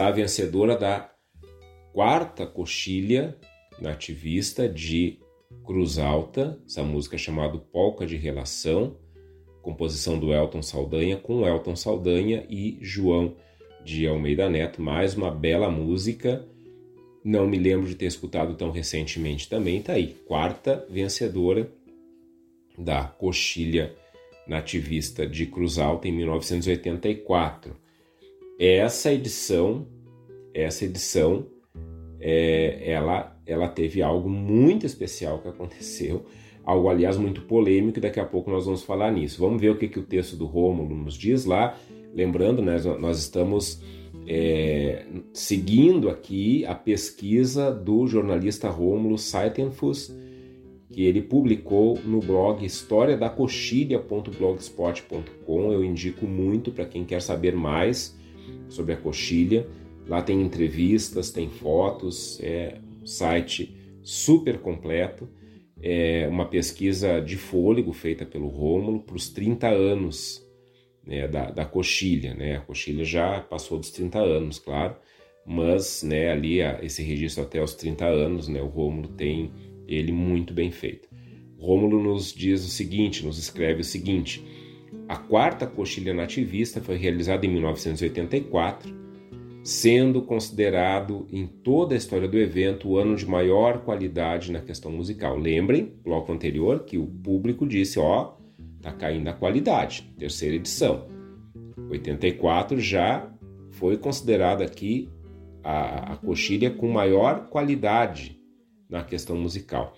está a vencedora da quarta coxilha nativista de Cruz Alta, essa música é chamada Polca de Relação, composição do Elton Saldanha, com Elton Saldanha e João de Almeida Neto, mais uma bela música. Não me lembro de ter escutado tão recentemente também, tá aí, quarta vencedora da coxilha nativista de Cruz Alta em 1984. Essa edição, essa edição, é, ela, ela teve algo muito especial que aconteceu, algo aliás muito polêmico, daqui a pouco nós vamos falar nisso. Vamos ver o que, que o texto do Rômulo nos diz lá. Lembrando, né, nós estamos é, seguindo aqui a pesquisa do jornalista Rômulo Saitenfus, que ele publicou no blog historiadacoxilha.blogspot.com. Eu indico muito para quem quer saber mais sobre a coxilha. Lá tem entrevistas, tem fotos, é um site super completo. É uma pesquisa de fôlego feita pelo Rômulo para os 30 anos né, da, da coxilha. Né? A coxilha já passou dos 30 anos, claro, mas né, ali a, esse registro até os 30 anos, né, o Rômulo tem ele muito bem feito. Rômulo nos diz o seguinte, nos escreve o seguinte: a quarta coxilha nativista foi realizada em 1984, sendo considerado em toda a história do evento o ano de maior qualidade na questão musical. Lembrem, bloco anterior, que o público disse: ó, tá caindo a qualidade, terceira edição. 84 já foi considerada aqui a, a coxilha com maior qualidade na questão musical.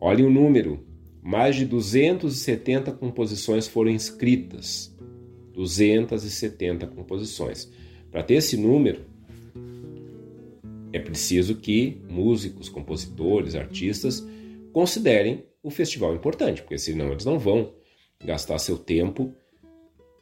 Olhem o número: mais de 270 composições foram escritas. 270 composições. Para ter esse número, é preciso que músicos, compositores, artistas considerem o festival importante, porque senão eles não vão gastar seu tempo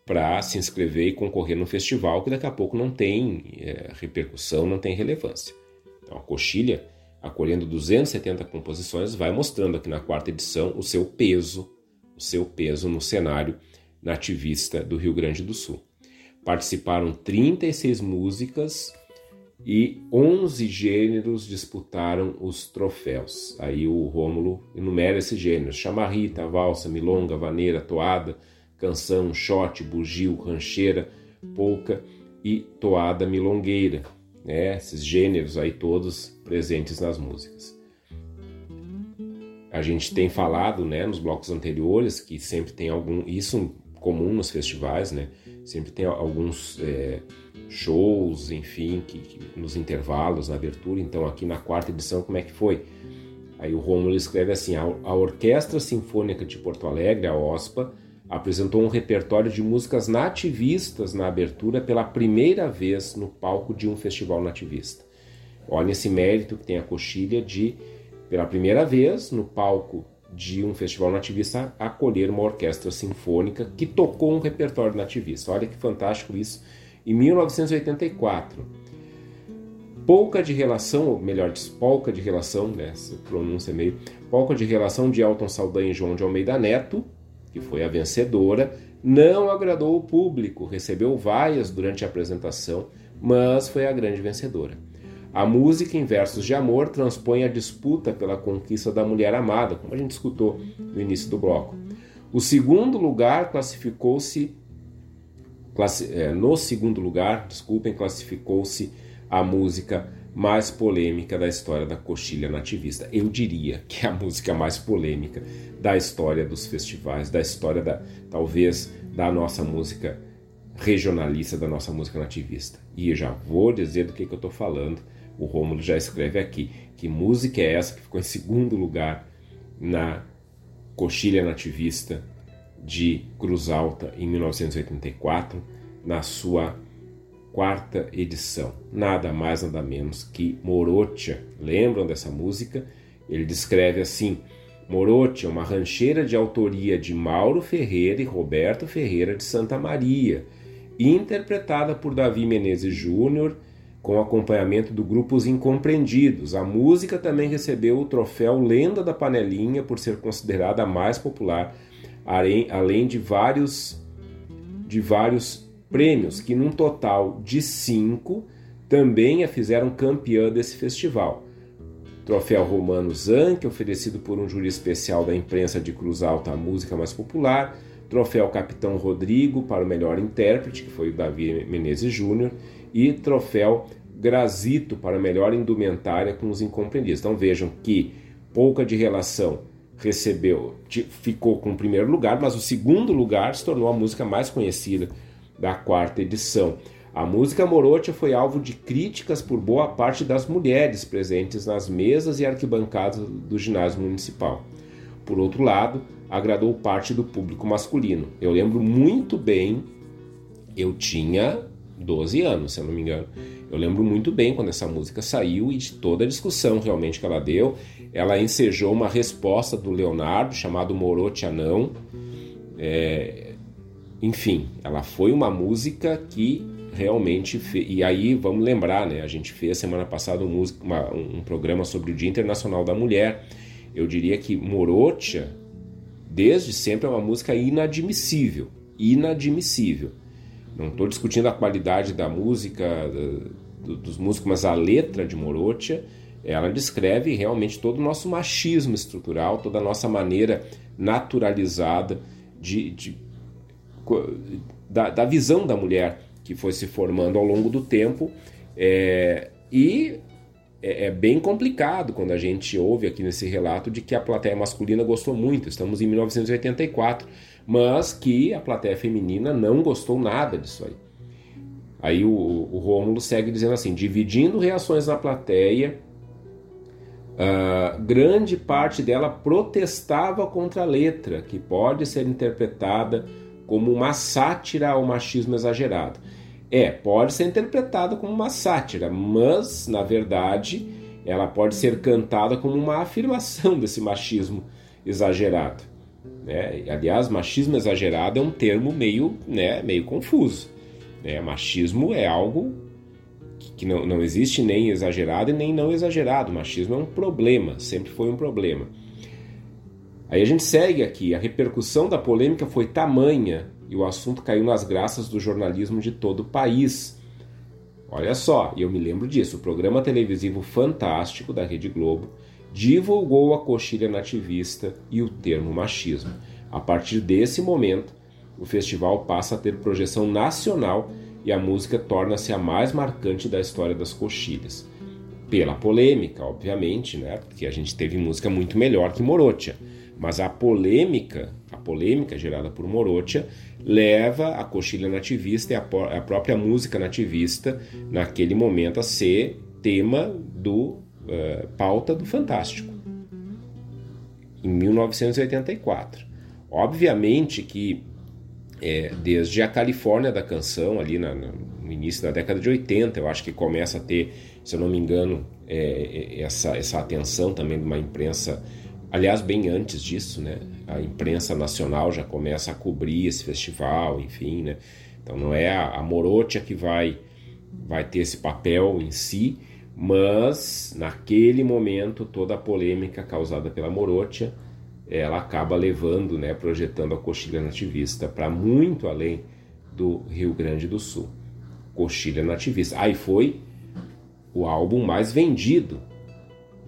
para se inscrever e concorrer no festival que daqui a pouco não tem é, repercussão, não tem relevância. Então a coxilha acolhendo 270 composições, vai mostrando aqui na quarta edição o seu peso, o seu peso no cenário nativista do Rio Grande do Sul. Participaram 36 músicas e 11 gêneros disputaram os troféus. Aí o Rômulo enumera esses gêneros: chamarrita, valsa, milonga, vaneira, toada, canção, shot, bugio, rancheira, polca e toada milongueira né? Esses gêneros aí todos presentes nas músicas. A gente tem falado, né, nos blocos anteriores que sempre tem algum isso comum nos festivais, né? Sempre tem alguns é, shows, enfim, que, que, nos intervalos, na abertura. Então aqui na quarta edição como é que foi? Aí o Rômulo escreve assim: a, a Orquestra Sinfônica de Porto Alegre, a OSPA, apresentou um repertório de músicas nativistas na abertura pela primeira vez no palco de um festival nativista. Olha esse mérito que tem a coxilha de, pela primeira vez no palco de um festival nativista, acolher uma orquestra sinfônica que tocou um repertório nativista. Olha que fantástico isso. Em 1984. Pouca de relação, ou melhor, polca de relação, né, essa pronúncia é meio. Polca de relação de Elton Saldanha e João de Almeida Neto, que foi a vencedora, não agradou o público, recebeu vaias durante a apresentação, mas foi a grande vencedora. A música em versos de amor transpõe a disputa pela conquista da mulher amada, como a gente escutou no início do bloco. O segundo lugar classificou-se. Classi, é, no segundo lugar, desculpem, classificou-se a música mais polêmica da história da coxilha nativista. Eu diria que é a música mais polêmica da história dos festivais, da história da talvez da nossa música regionalista, da nossa música nativista. E eu já vou dizer do que, que eu estou falando. O Rômulo já escreve aqui que música é essa que ficou em segundo lugar na coxilha nativista de Cruz Alta em 1984, na sua quarta edição. Nada mais, nada menos que Morotia. Lembram dessa música? Ele descreve assim: Morotia é uma rancheira de autoria de Mauro Ferreira e Roberto Ferreira de Santa Maria, interpretada por Davi Menezes Júnior, com acompanhamento do grupo Os Incompreendidos. A música também recebeu o troféu Lenda da Panelinha por ser considerada a mais popular, além de vários de vários prêmios que, num total de cinco, também a fizeram campeã desse festival. Troféu Romano Zanck, oferecido por um júri especial da imprensa de Cruz Alta a música mais popular. Troféu Capitão Rodrigo para o melhor intérprete, que foi o Davi Menezes Júnior. E troféu Grazito para a melhor indumentária com os incompreendidos. Então vejam que pouca de relação recebeu, ficou com o primeiro lugar, mas o segundo lugar se tornou a música mais conhecida da quarta edição. A música Morotia foi alvo de críticas por boa parte das mulheres presentes nas mesas e arquibancadas do ginásio municipal. Por outro lado, agradou parte do público masculino. Eu lembro muito bem, eu tinha 12 anos, se eu não me engano. Eu lembro muito bem quando essa música saiu e de toda a discussão realmente que ela deu. Ela ensejou uma resposta do Leonardo chamado Morotia Não. É, enfim, ela foi uma música que realmente fez. E aí, vamos lembrar, né? A gente fez semana passada um, uma, um programa sobre o Dia Internacional da Mulher. Eu diria que Morocha, desde sempre, é uma música inadmissível. Inadmissível. Não estou discutindo a qualidade da música, do, dos músicos, mas a letra de Morocha, ela descreve realmente todo o nosso machismo estrutural, toda a nossa maneira naturalizada de, de da, da visão da mulher que foi se formando ao longo do tempo. É, e é, é, bem complicado quando a gente ouve aqui nesse relato de que a plateia masculina gostou muito. Estamos em 1984, mas que a plateia feminina não gostou nada disso aí. Aí o, o Rômulo segue dizendo assim: dividindo reações na plateia, uh, grande parte dela protestava contra a letra, que pode ser interpretada como uma sátira ao machismo exagerado. É, pode ser interpretada como uma sátira, mas, na verdade, ela pode ser cantada como uma afirmação desse machismo exagerado. Né? Aliás, machismo exagerado é um termo meio, né, meio confuso. Né? Machismo é algo que não, não existe nem exagerado e nem não exagerado. Machismo é um problema, sempre foi um problema. Aí a gente segue aqui. A repercussão da polêmica foi tamanha e o assunto caiu nas graças do jornalismo de todo o país. Olha só, eu me lembro disso. O programa televisivo Fantástico da Rede Globo divulgou a coxilha nativista e o termo machismo. A partir desse momento, o festival passa a ter projeção nacional e a música torna-se a mais marcante da história das coxilhas. Pela polêmica, obviamente, né? Porque a gente teve música muito melhor que Morotia. Mas a polêmica, a polêmica gerada por Morotia, leva a coxilha nativista e a, a própria música nativista naquele momento a ser tema do uh, pauta do Fantástico. Em 1984. Obviamente que é, desde a Califórnia da canção, ali na, no início da década de 80, eu acho que começa a ter, se eu não me engano, é, essa, essa atenção também de uma imprensa Aliás, bem antes disso, né? A imprensa nacional já começa a cobrir esse festival, enfim, né? Então não é a, Morotia que vai vai ter esse papel em si, Mas, naquele momento, toda a polêmica causada pela Morotia, ela acaba levando, né, projetando a coxilha nativista para muito além do Rio Grande do Sul. Coxilha nativista. Aí foi o álbum mais vendido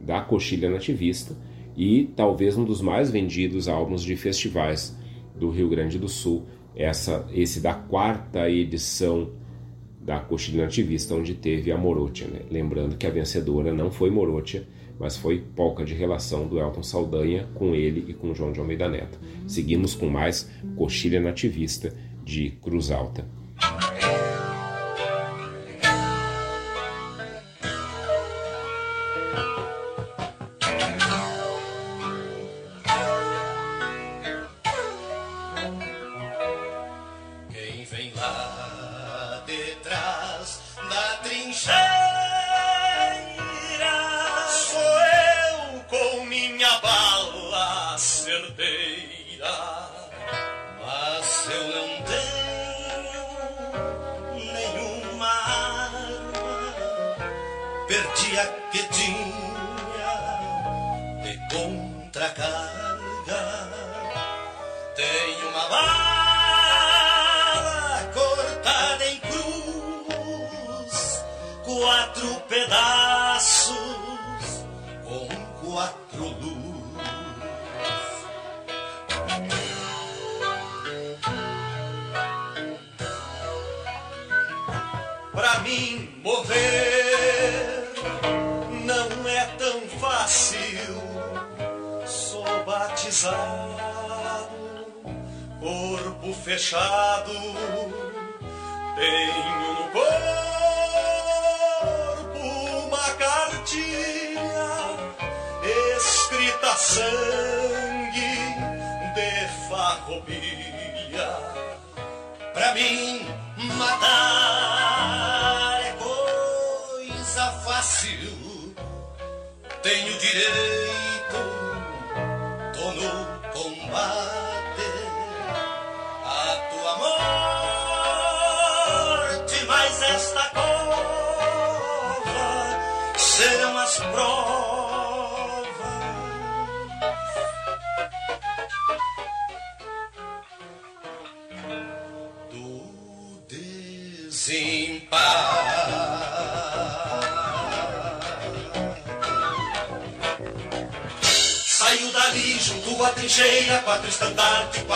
da Coxilha Nativista e talvez um dos mais vendidos álbuns de festivais do Rio Grande do Sul, essa, esse da quarta edição da Coxilha Nativista, onde teve a Morotia. Né? Lembrando que a vencedora não foi Morotia, mas foi polca de relação do Elton Saldanha com ele e com João de Almeida Neto. Seguimos com mais Coxilha Nativista de Cruz Alta.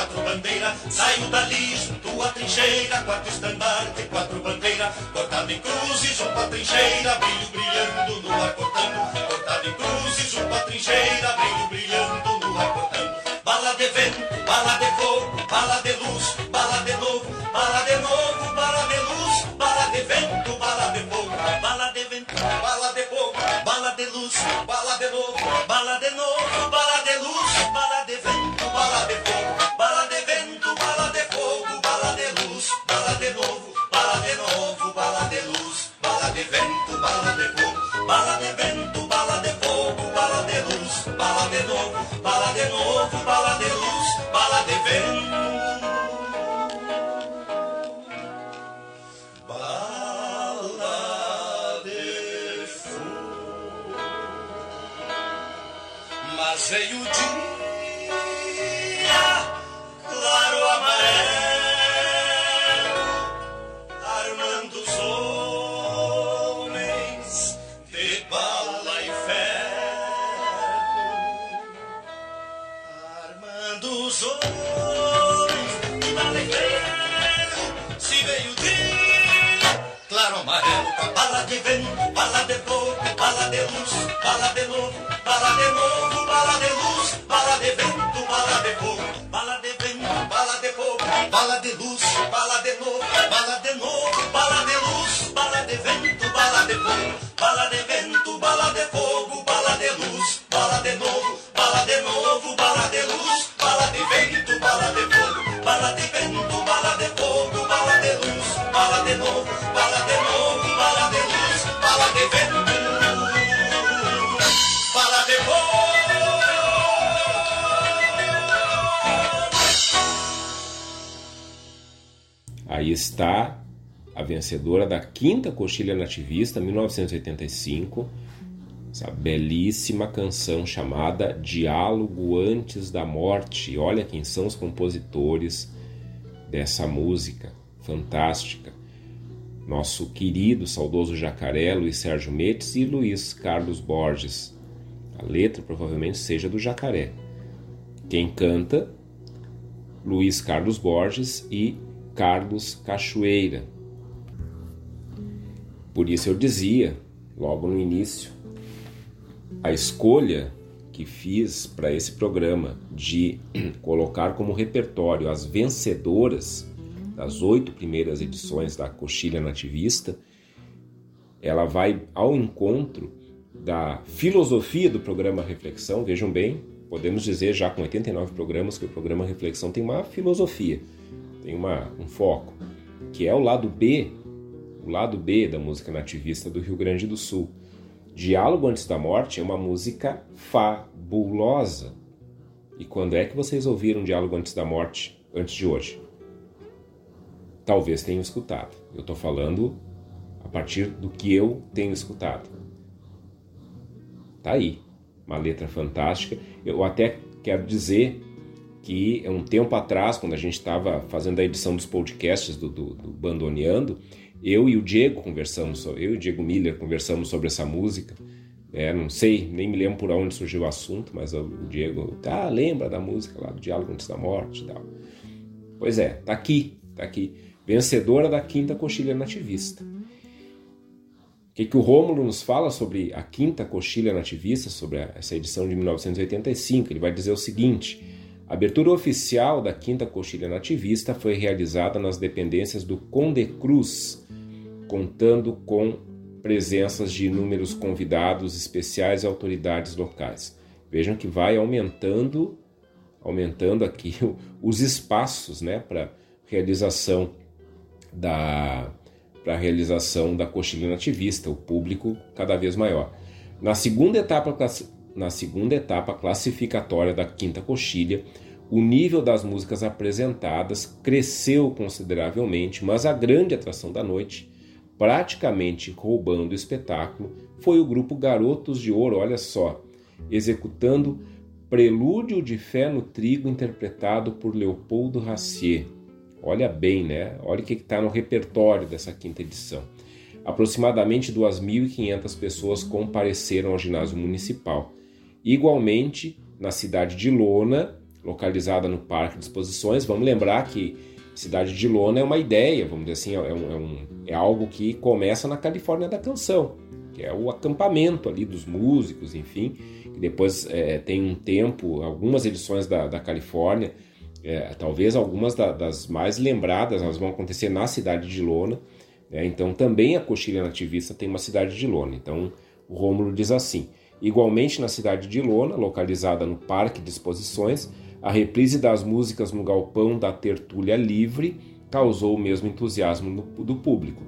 quatro bandeira, saiu da lista, tua trincheira, quatro estandarte, quatro bandeira, cortado em cruzes, uma trincheira, brilho brilhando no ar cortando, cortado em cruzes, uma trincheira, brilho brilhando no ar cortando, bala de vento, bala de fogo, bala de luz, bala de novo, bala de novo, bala de luz, bala de vento, bala de fogo, bala de vento, bala de fogo, bala de luz, bala de novo, bala de novo, bala Bala de vento, bala de fogo, bala de luz, bala de novo, bala de novo, bala de luz, bala de vento. Mas veio o dia, claro amarelo. que vem, bala de fogo, bala de luz, bala de novo, bala de novo, bala de luz, bala de vento, bala de fogo, bala de vento, bala de fogo, bala de luz, bala de novo, bala de novo, bala de luz, bala de vento, bala de fogo, bala de vento, bala de fogo. Aí está a vencedora da quinta coxilha nativista, 1985, essa belíssima canção chamada Diálogo Antes da Morte. Olha quem são os compositores dessa música fantástica. Nosso querido, saudoso Jacaré, Luiz Sérgio Metes e Luiz Carlos Borges. A letra provavelmente seja do Jacaré. Quem canta? Luiz Carlos Borges e Carlos Cachoeira. Por isso eu dizia, logo no início, a escolha que fiz para esse programa de colocar como repertório as vencedoras das oito primeiras edições da Coxilha Nativista, ela vai ao encontro da filosofia do programa Reflexão. Vejam bem, podemos dizer já com 89 programas que o programa Reflexão tem uma filosofia, tem uma, um foco, que é o lado B, o lado B da música nativista do Rio Grande do Sul. Diálogo Antes da Morte é uma música fabulosa. E quando é que vocês ouviram Diálogo Antes da Morte antes de hoje? Talvez tenham escutado. Eu estou falando a partir do que eu tenho escutado. Tá aí, uma letra fantástica. Eu até quero dizer que um tempo atrás, quando a gente estava fazendo a edição dos podcasts do, do, do Bandoneando, eu e o Diego conversamos, eu e o Diego Miller conversamos sobre essa música. É, não sei, nem me lembro por onde surgiu o assunto, mas o Diego, ah, lembra da música lá do Diálogo Antes da Morte e tal. Pois é, tá aqui, tá aqui. Vencedora da quinta coxilha nativista. O que, que o Rômulo nos fala sobre a quinta coxilha nativista, sobre essa edição de 1985? Ele vai dizer o seguinte: a abertura oficial da quinta coxilha nativista foi realizada nas dependências do Conde Cruz, contando com presenças de inúmeros convidados especiais e autoridades locais. Vejam que vai aumentando, aumentando aqui os espaços, né, para realização da para realização da coxilha nativista, o público cada vez maior. Na segunda etapa na segunda etapa classificatória da quinta coxilha, o nível das músicas apresentadas cresceu consideravelmente, mas a grande atração da noite, praticamente roubando o espetáculo, foi o grupo Garotos de Ouro, olha só, executando Prelúdio de Fé no Trigo, interpretado por Leopoldo Racier. Olha bem, né? Olha o que está no repertório dessa quinta edição. Aproximadamente 2.500 pessoas compareceram ao ginásio municipal. Igualmente, na cidade de Lona, localizada no Parque de Exposições, vamos lembrar que cidade de Lona é uma ideia, vamos dizer assim, é, um, é, um, é algo que começa na Califórnia da Canção, que é o acampamento ali dos músicos, enfim, que depois é, tem um tempo, algumas edições da, da Califórnia, é, talvez algumas da, das mais lembradas, elas vão acontecer na cidade de Lona, né? então também a coxilha nativista tem uma cidade de Lona, então o Rômulo diz assim, Igualmente na cidade de Lona, localizada no Parque de Exposições, a reprise das músicas no galpão da Tertúlia Livre causou o mesmo entusiasmo do público.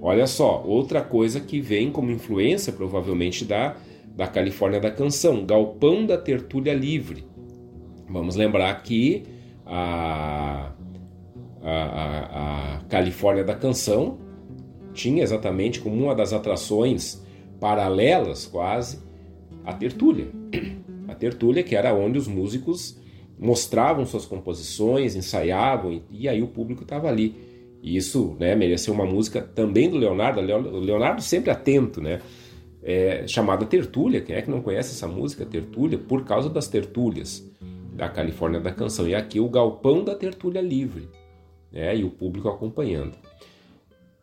Olha só, outra coisa que vem como influência provavelmente da, da Califórnia da Canção, Galpão da Tertúlia Livre. Vamos lembrar que a, a, a, a Califórnia da Canção tinha exatamente como uma das atrações paralelas quase a tertúlia. A tertúlia, que era onde os músicos mostravam suas composições, ensaiavam, e, aí o público estava ali. E isso né, mereceu uma música também do Leonardo, o Leonardo sempre atento, né? É, chamada Tertúlia. Quem é que não conhece essa música, Tertúlia? Por causa das tertúlias da Califórnia da Canção. E aqui o galpão da Tertúlia Livre, né? e o público acompanhando.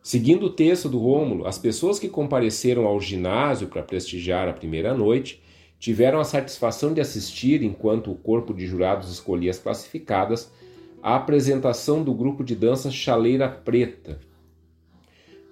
Seguindo o texto do Rômulo, as pessoas que compareceram ao ginásio para prestigiar a primeira noite tiveram a satisfação de assistir, enquanto o corpo de jurados escolhia as classificadas, à apresentação do grupo de dança Chaleira Preta.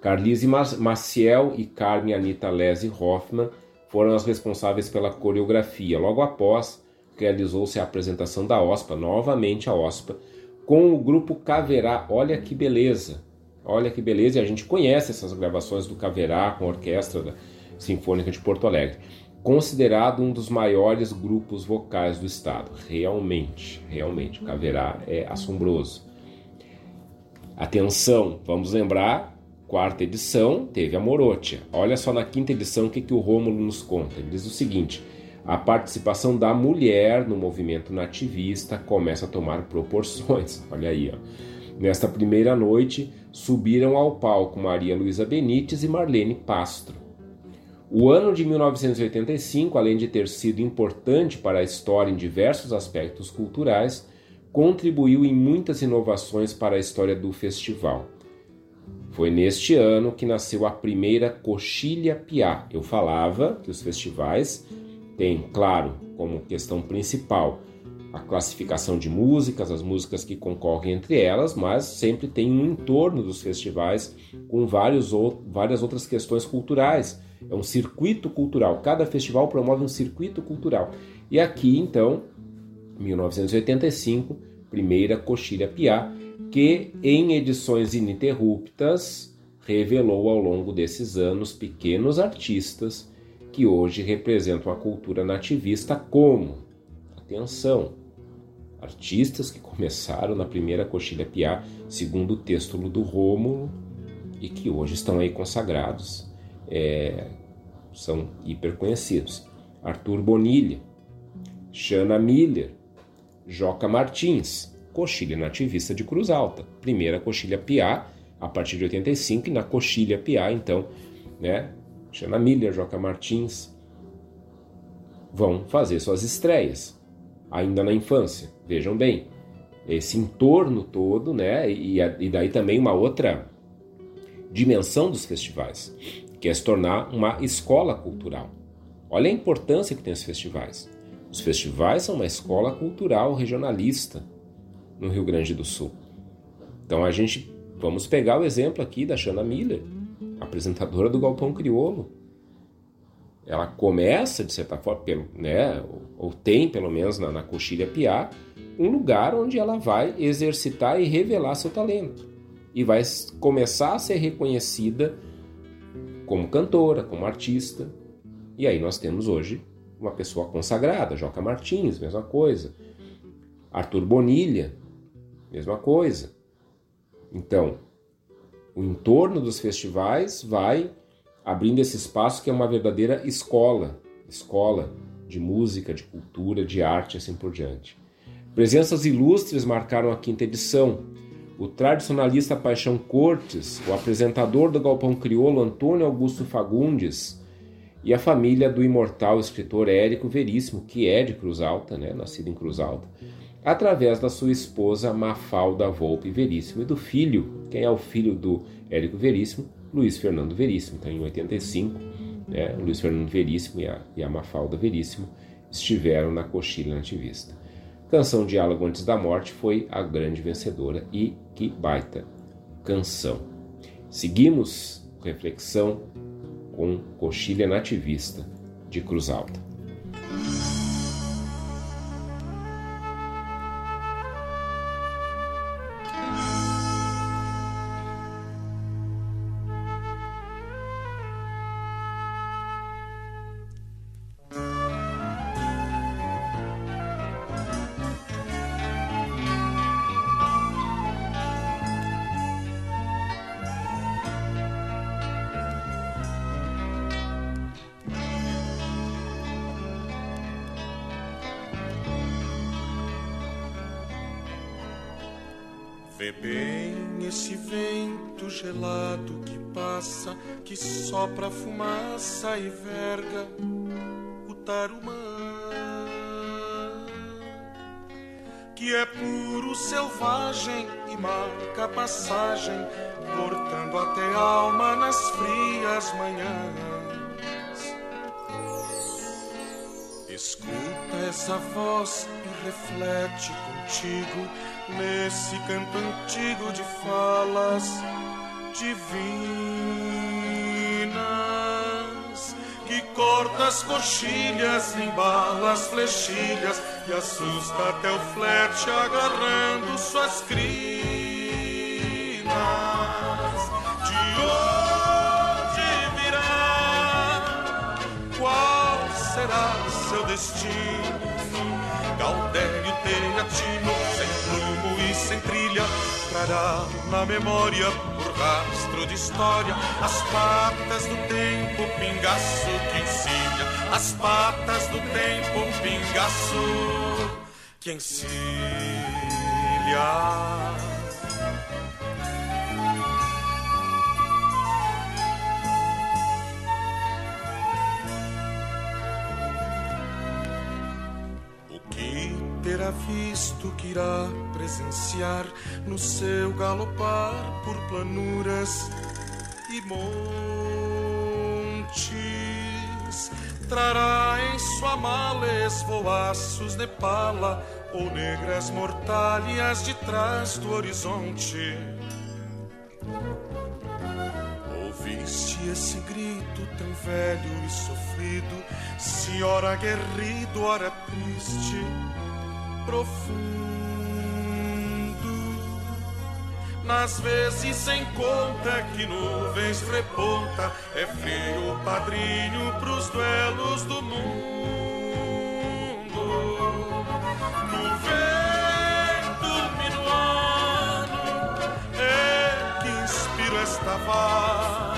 Carlise Maciel e Carmen Anita Lese Hoffman foram as responsáveis pela coreografia. Logo após, realizou-se a apresentação da OSPA, novamente a OSPA, com o grupo Caverá. Olha que beleza! Olha que beleza, e a gente conhece essas gravações do Caverá com a Orquestra Sinfônica de Porto Alegre. Considerado um dos maiores grupos vocais do estado. Realmente, realmente, o Caverá é assombroso. Atenção, vamos lembrar quarta edição teve a Morotia. Olha só na quinta edição o que, que o Rômulo nos conta. Ele diz o seguinte: a participação da mulher no movimento nativista começa a tomar proporções. Olha aí, ó. Nesta primeira noite, subiram ao palco Maria Luísa Benites e Marlene Pastro. O ano de 1985, além de ter sido importante para a história em diversos aspectos culturais, contribuiu em muitas inovações para a história do festival. Foi neste ano que nasceu a primeira Coxilha Piá. Eu falava que os festivais têm, claro, como questão principal a classificação de músicas, as músicas que concorrem entre elas, mas sempre tem um entorno dos festivais com vários, várias outras questões culturais. É um circuito cultural. Cada festival promove um circuito cultural. E aqui, então, 1985, primeira Coxilha Piá, que em edições ininterruptas revelou ao longo desses anos pequenos artistas que hoje representam a cultura nativista como, atenção, artistas que começaram na primeira Coxilha Piá, segundo o texto do Rômulo, e que hoje estão aí consagrados, é, são hiper conhecidos. Arthur Bonilha, Shana Miller, Joca Martins, coxilha nativista de Cruz Alta. Primeira coxilha Piá, a partir de 85, e na coxilha Piá, então, né, Xana Miller, Joca Martins, vão fazer suas estreias, ainda na infância. Vejam bem, esse entorno todo, né, e, e daí também uma outra dimensão dos festivais, que é se tornar uma escola cultural. Olha a importância que tem os festivais. Os festivais são uma escola cultural regionalista, no Rio Grande do Sul. Então a gente vamos pegar o exemplo aqui da Shana Miller, apresentadora do Galpão Criolo. Ela começa, de certa forma, né, ou tem pelo menos na, na Coxilha Piá, um lugar onde ela vai exercitar e revelar seu talento. E vai começar a ser reconhecida como cantora, como artista. E aí nós temos hoje uma pessoa consagrada, Joca Martins, mesma coisa. Arthur Bonilha, mesma coisa. Então, o entorno dos festivais vai abrindo esse espaço que é uma verdadeira escola, escola de música, de cultura, de arte, assim por diante. Presenças ilustres marcaram a quinta edição. O tradicionalista Paixão Cortes, o apresentador do Galpão Crioulo Antônio Augusto Fagundes e a família do imortal escritor Érico Veríssimo, que é de Cruz Alta, né, nascido em Cruz Alta, através da sua esposa Mafalda Volpe Veríssimo e do filho, quem é o filho do Érico Veríssimo? Luiz Fernando Veríssimo. Então, em 85, né, Luiz Fernando Veríssimo e a, e a Mafalda Veríssimo estiveram na coxilha nativista. Canção Diálogo Antes da Morte foi a grande vencedora e que baita canção. Seguimos reflexão com Coxilha Nativista de Cruz Alta. Escuta essa voz e reflete contigo nesse canto antigo de falas divinas que corta as coxilhas, embala as flechilhas e assusta até o flete agarrando suas crinas. Destino? Gaudério Teatino, sem rumo e sem trilha, trará na memória por rastro de história, as patas do tempo, pingaço que encilha, as patas do tempo, pingaço que encilha. Terá visto que irá presenciar no seu galopar por planuras e montes. Trará em sua mala esvoaços de pala ou negras mortalhas de trás do horizonte. Ouviste esse grito tão velho e sofrido, se ora aguerrido, ora triste profundo. Nas vezes sem conta que nuvens reponta, é frio padrinho pros duelos do mundo. No vento minuano é que inspiro esta vaga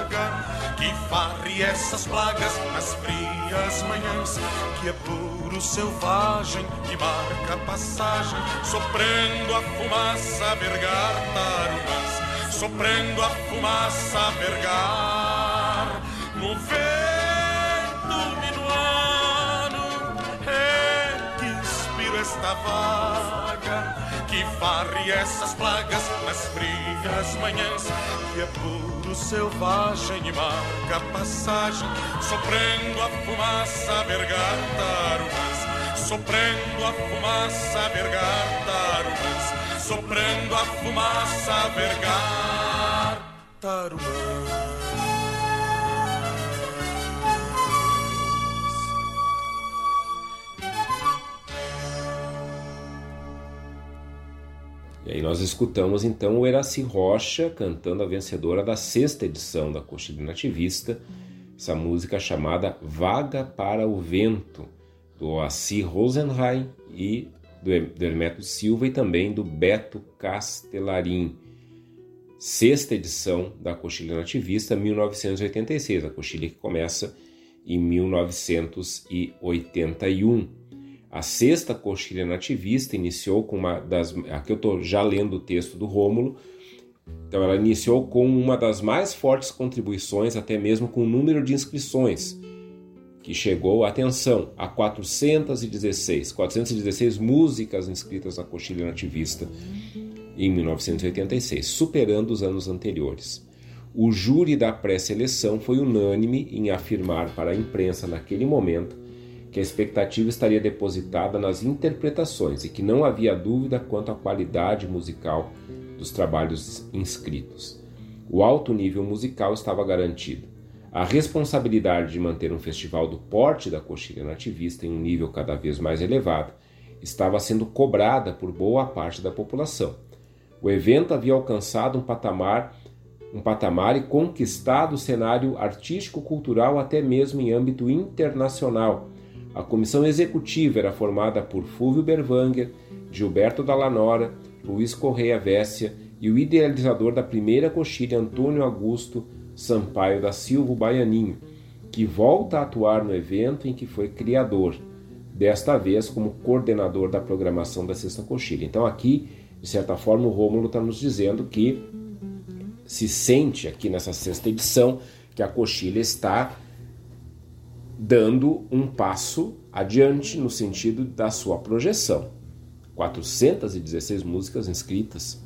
que farre essas plagas nas frias manhãs, que é puro selvagem e marca passagem, soprando a fumaça a vergar tarubas, soprando a fumaça a vergar. No vento minuano, é que inspiro esta vaga que varre essas plagas nas frias manhãs, que é puro selvagem e marca passagem, soprando a fumaça a vergar tarubas, soprando a fumaça a vergar tarubas, soprando a fumaça a vergar E aí nós escutamos então o Eraci Rocha cantando a vencedora da sexta edição da Coxilha Nativista, essa música chamada Vaga para o Vento, do Oaci Rosenheim e do Hermeto Silva e também do Beto Castellarin. Sexta edição da Coxilha Nativista, 1986, a coxilha que começa em 1981. A sexta coxilha nativista iniciou com uma das. Aqui eu estou já lendo o texto do Rômulo. Então, ela iniciou com uma das mais fortes contribuições, até mesmo com o número de inscrições, que chegou, atenção, a 416. 416 músicas inscritas na coxilha nativista em 1986, superando os anos anteriores. O júri da pré-seleção foi unânime em afirmar para a imprensa naquele momento que a expectativa estaria depositada nas interpretações e que não havia dúvida quanto à qualidade musical dos trabalhos inscritos. O alto nível musical estava garantido. A responsabilidade de manter um festival do porte da coxilha nativista em um nível cada vez mais elevado estava sendo cobrada por boa parte da população. O evento havia alcançado um patamar um patamar e conquistado o cenário artístico-cultural até mesmo em âmbito internacional, a comissão executiva era formada por Fúvio Berwanger, Gilberto Dallanora, Luiz Correia Vessia e o idealizador da primeira coxilha, Antônio Augusto Sampaio da Silva Baianinho, que volta a atuar no evento em que foi criador, desta vez como coordenador da programação da Sexta Coxilha. Então aqui, de certa forma, o Rômulo está nos dizendo que se sente aqui nessa sexta edição que a coxilha está dando um passo adiante no sentido da sua projeção. 416 músicas inscritas,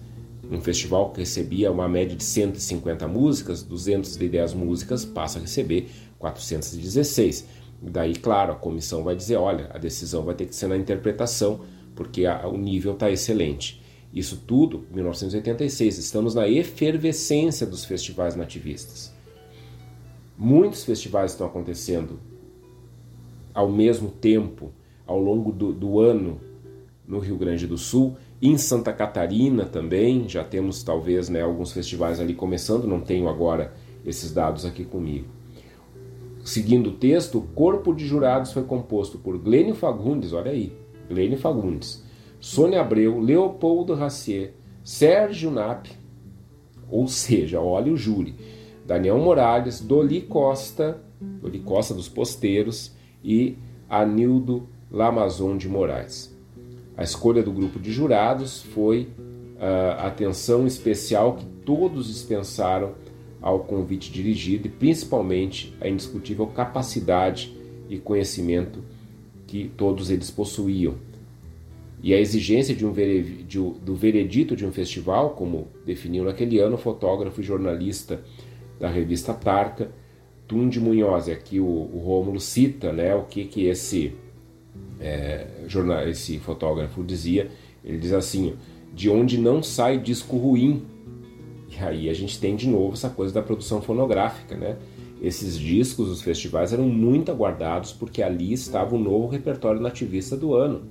um festival que recebia uma média de 150 músicas, 210 músicas passa a receber 416. Daí, claro, a comissão vai dizer: olha, a decisão vai ter que ser na interpretação, porque a, o nível está excelente. Isso tudo, 1986, estamos na efervescência dos festivais nativistas. Muitos festivais estão acontecendo ao mesmo tempo ao longo do, do ano no Rio Grande do Sul. Em Santa Catarina também, já temos talvez né, alguns festivais ali começando, não tenho agora esses dados aqui comigo. Seguindo o texto, o corpo de jurados foi composto por Glênio Fagundes, olha aí, Glênio Fagundes, Sônia Abreu, Leopoldo Racier, Sérgio Nap, Ou seja, olha o júri. Daniel Morales, Doli Costa, Doli Costa dos Posteiros e Anildo Lamazon de Moraes. A escolha do grupo de jurados foi uh, atenção especial que todos dispensaram ao convite dirigido e principalmente a indiscutível capacidade e conhecimento que todos eles possuíam. E a exigência de um de, do veredito de um festival, como definiu naquele ano o fotógrafo e jornalista da revista Tarca, Tundi Munhoz, aqui o, o Rômulo cita né, o que, que esse, é, jornal, esse fotógrafo dizia. Ele diz assim: de onde não sai disco ruim. E aí a gente tem de novo essa coisa da produção fonográfica, né? Esses discos dos festivais eram muito aguardados porque ali estava o novo repertório nativista do ano.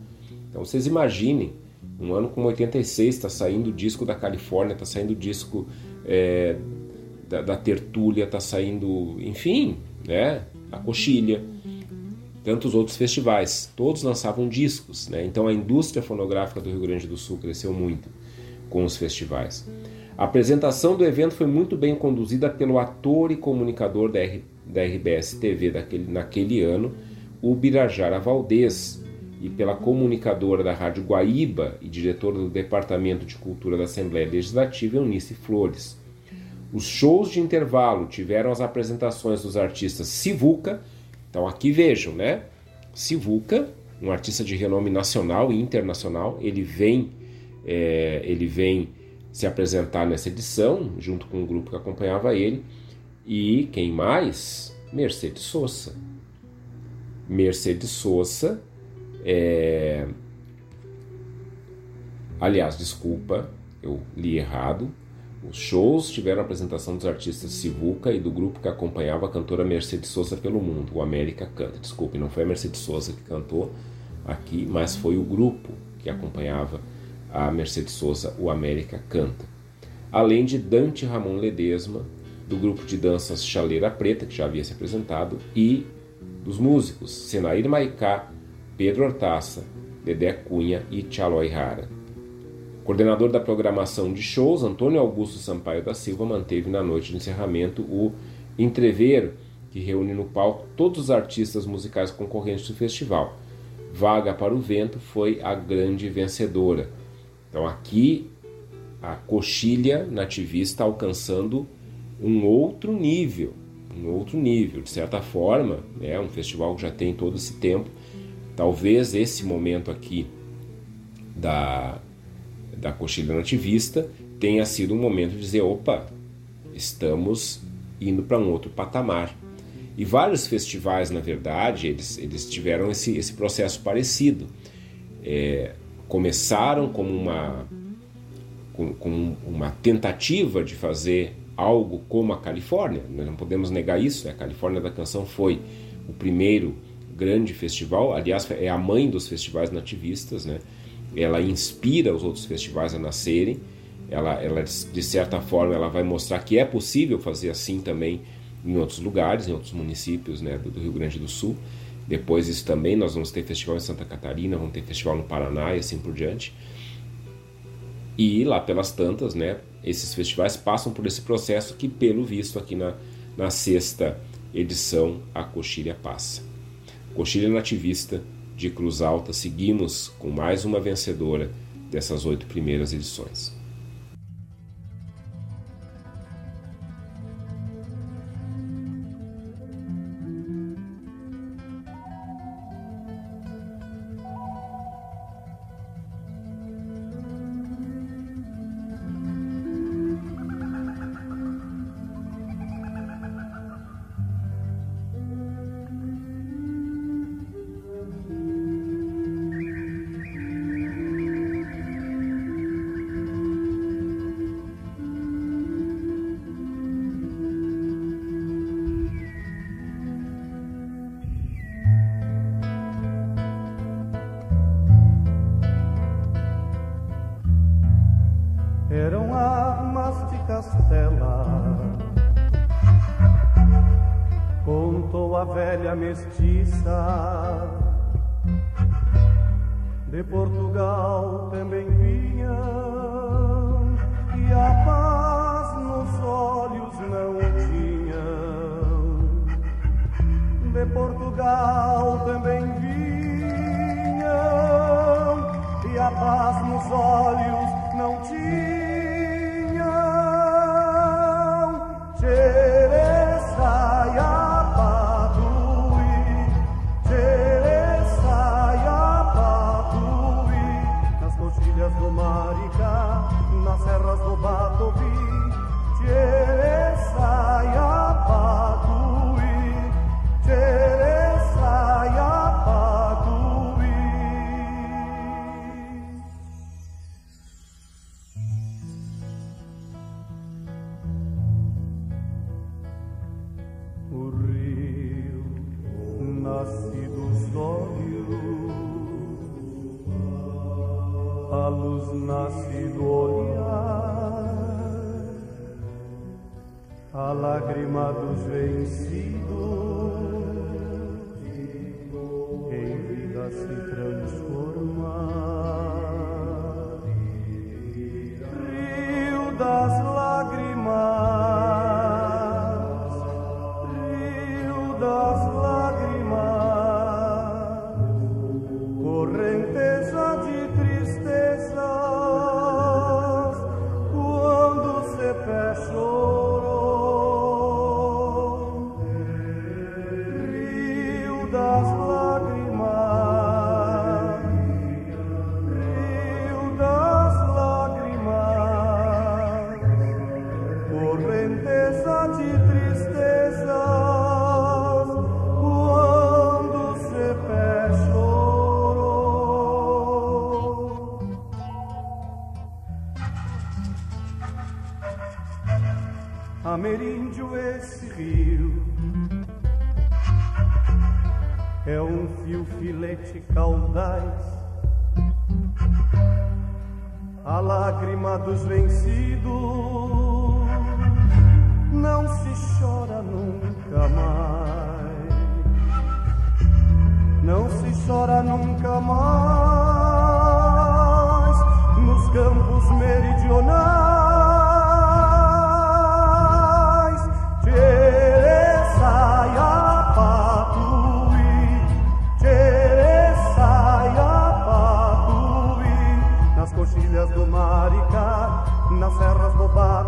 Então vocês imaginem, um ano como 86 está saindo o disco da Califórnia, está saindo o disco é, da, da Tertúlia, está saindo, enfim, né? A Coxilha, tantos outros festivais, todos lançavam discos, né? Então a indústria fonográfica do Rio Grande do Sul cresceu muito com os festivais. A apresentação do evento foi muito bem conduzida pelo ator e comunicador da, R, da RBS TV daquele, naquele ano, o Birajara Valdez, e pela comunicadora da Rádio Guaíba e diretora do Departamento de Cultura da Assembleia Legislativa, Eunice Flores. Os shows de intervalo tiveram as apresentações dos artistas Sivuca, então aqui vejam, né? Sivuca, um artista de renome nacional e internacional, ele vem, é, ele vem se apresentar nessa edição, junto com o grupo que acompanhava ele. E quem mais? Mercedes Sosa. Mercedes Sosa, é... aliás, desculpa, eu li errado. Os shows tiveram a apresentação dos artistas Sivuca e do grupo que acompanhava a cantora Mercedes Sosa pelo mundo, o América Canta. Desculpe, não foi a Mercedes Sosa que cantou aqui, mas foi o grupo que acompanhava a Mercedes Sosa, o América Canta. Além de Dante Ramon Ledesma, do grupo de danças Chaleira Preta, que já havia se apresentado, e dos músicos Senair Maicá, Pedro Hortaça, Dedé Cunha e Tchaloi Coordenador da programação de shows, Antônio Augusto Sampaio da Silva manteve na noite de encerramento o entreveiro, que reúne no palco todos os artistas musicais concorrentes do festival. Vaga para o Vento foi a grande vencedora. Então aqui a coxilha nativista alcançando um outro nível, um outro nível. De certa forma, é um festival que já tem todo esse tempo. Talvez esse momento aqui da da coxilha nativista tenha sido um momento de dizer: opa, estamos indo para um outro patamar. E vários festivais, na verdade, eles, eles tiveram esse, esse processo parecido. É, começaram como uma, com, com, uma tentativa de fazer algo como a Califórnia, nós não podemos negar isso, né? a Califórnia da Canção foi o primeiro grande festival, aliás, é a mãe dos festivais nativistas, né? Ela inspira os outros festivais a nascerem. Ela, ela, de certa forma, ela vai mostrar que é possível fazer assim também em outros lugares, em outros municípios né, do, Rio Grande do Sul. Depois isso também, nós vamos ter festival em Santa Catarina, vamos ter festival no Paraná e assim por diante. E lá pelas tantas, né, esses festivais passam por esse processo que, pelo visto, aqui na, na sexta edição, a Coxilha passa. Coxilha Nativista de Cruz Alta, seguimos com mais uma vencedora dessas oito primeiras edições.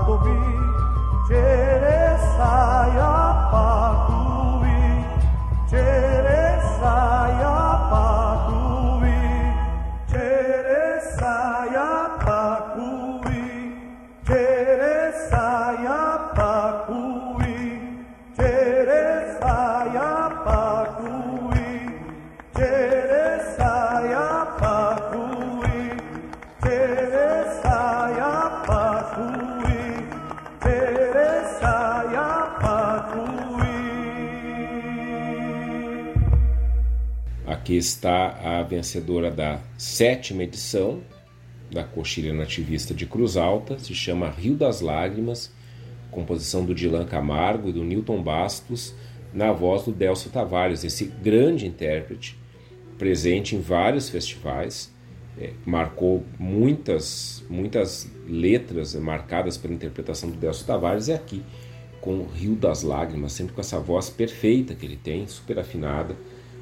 Do Aqui está a vencedora da sétima edição da Coxilha Nativista de Cruz Alta, se chama Rio das Lágrimas, composição do Dilan Camargo e do Newton Bastos, na voz do Delcio Tavares, esse grande intérprete, presente em vários festivais, é, marcou muitas, muitas letras marcadas pela interpretação do Delcio Tavares, e aqui com Rio das Lágrimas, sempre com essa voz perfeita que ele tem, super afinada,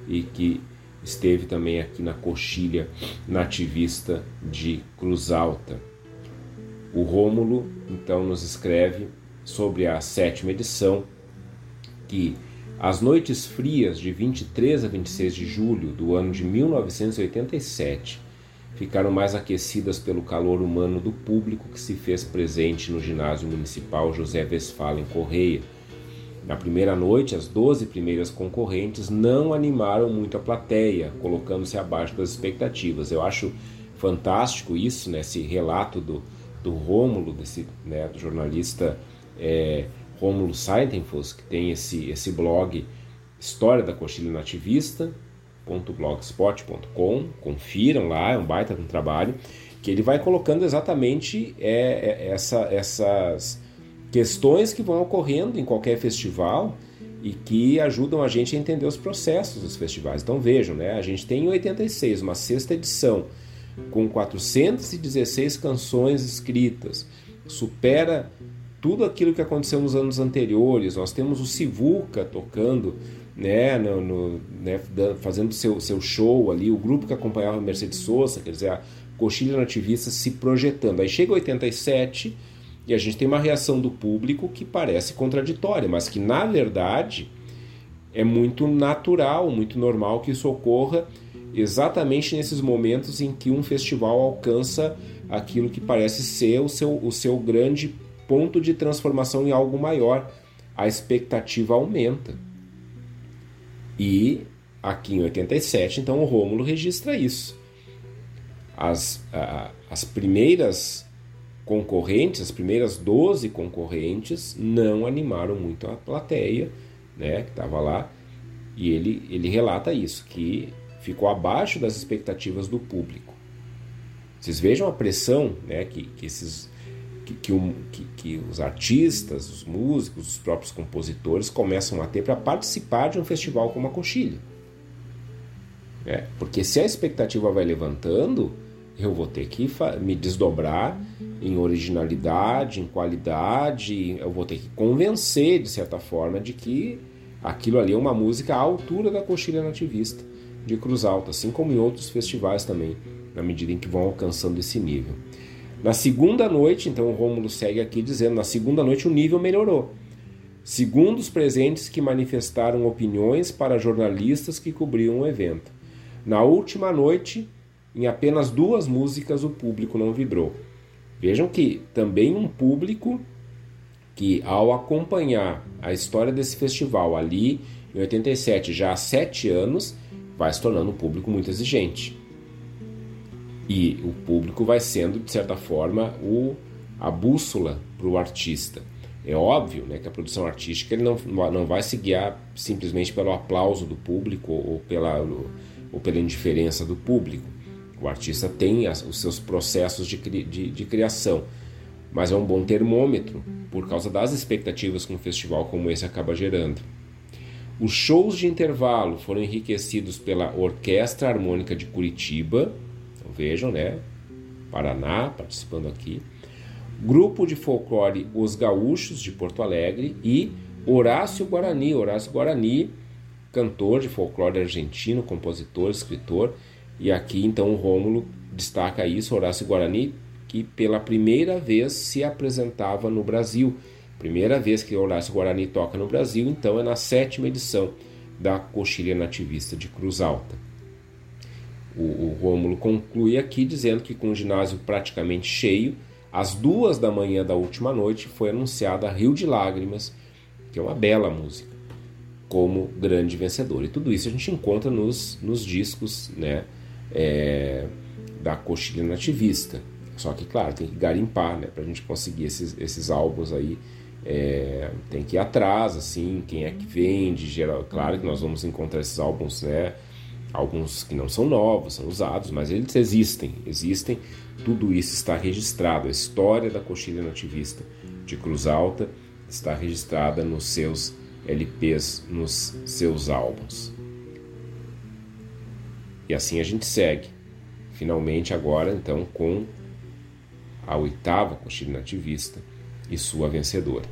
e que esteve também aqui na coxilha nativista de Cruz Alta. O Rômulo então nos escreve sobre a sétima edição que as noites frias de 23 a 26 de julho do ano de 1987 ficaram mais aquecidas pelo calor humano do público que se fez presente no ginásio municipal José Westphalen Correia na primeira noite, as 12 primeiras concorrentes não animaram muito a plateia, colocando-se abaixo das expectativas. Eu acho fantástico isso, né, esse relato do, do Rômulo, desse, né, do jornalista é, Rômulo Seitenfuss, que tem esse, esse blog História da Coxilha Nativista, .blogspot.com, confiram lá, é um baita de um trabalho, que ele vai colocando exatamente é, é, essa, essas questões que vão ocorrendo em qualquer festival e que ajudam a gente a entender os processos dos festivais. Então vejam, né? A gente tem em 86 uma sexta edição com 416 canções escritas, supera tudo aquilo que aconteceu nos anos anteriores. Nós temos o Sivuca tocando, né, no, no né, fazendo seu, seu show ali, o grupo que acompanhava a Mercedes Sosa, quer dizer, a coxilha nativista se projetando. Aí chega 87 e a gente tem uma reação do público que parece contraditória, mas que na verdade é muito natural, muito normal que isso ocorra exatamente nesses momentos em que um festival alcança aquilo que parece ser o seu, o seu grande ponto de transformação em algo maior. A expectativa aumenta. E aqui em 87, então o Rômulo registra isso. As, as primeiras concorrentes, as primeiras 12 concorrentes, não animaram muito a plateia, né, que estava lá, e ele, ele relata isso, que ficou abaixo das expectativas do público. Vocês vejam a pressão né, que, que esses que, que, um, que, que, os artistas, os músicos, os próprios compositores começam a ter para participar de um festival como a Coxilha. É, porque se a expectativa vai levantando, eu vou ter que me desdobrar em originalidade, em qualidade, eu vou ter que convencer, de certa forma, de que aquilo ali é uma música à altura da coxilha nativista de Cruz Alta, assim como em outros festivais também, na medida em que vão alcançando esse nível. Na segunda noite, então o Rômulo segue aqui dizendo, na segunda noite o nível melhorou. Segundo os presentes que manifestaram opiniões para jornalistas que cobriam o evento. Na última noite, em apenas duas músicas o público não vibrou. Vejam que também um público que, ao acompanhar a história desse festival ali em 87, já há sete anos, vai se tornando um público muito exigente. E o público vai sendo, de certa forma, o, a bússola para o artista. É óbvio né, que a produção artística ele não, não vai se guiar simplesmente pelo aplauso do público ou pela, ou pela indiferença do público. O artista tem as, os seus processos de, de, de criação, mas é um bom termômetro por causa das expectativas que um festival como esse acaba gerando. Os shows de intervalo foram enriquecidos pela Orquestra Harmônica de Curitiba, então vejam, né? Paraná participando aqui. Grupo de folclore Os Gaúchos de Porto Alegre e Horácio Guarani. Horácio Guarani, cantor de folclore argentino, compositor, escritor. E aqui então o Rômulo destaca isso, Horácio Guarani, que pela primeira vez se apresentava no Brasil. Primeira vez que Horácio Guarani toca no Brasil, então é na sétima edição da Coxilha Nativista de Cruz Alta. O, o Rômulo conclui aqui dizendo que com o ginásio praticamente cheio, às duas da manhã da última noite foi anunciada Rio de Lágrimas, que é uma bela música, como grande vencedor. E tudo isso a gente encontra nos, nos discos né, é, da Coxilha Nativista. Só que, claro, tem que garimpar, né? Pra gente conseguir esses, esses álbuns aí. É, tem que ir atrás, assim, quem é que vende, geral, claro que nós vamos encontrar esses álbuns, né? Álbuns que não são novos, são usados, mas eles existem, existem. Tudo isso está registrado. A história da coxilha nativista de Cruz Alta está registrada nos seus LPs, nos seus álbuns. E assim a gente segue. Finalmente agora, então, com a oitava coxilha nativista e sua vencedora.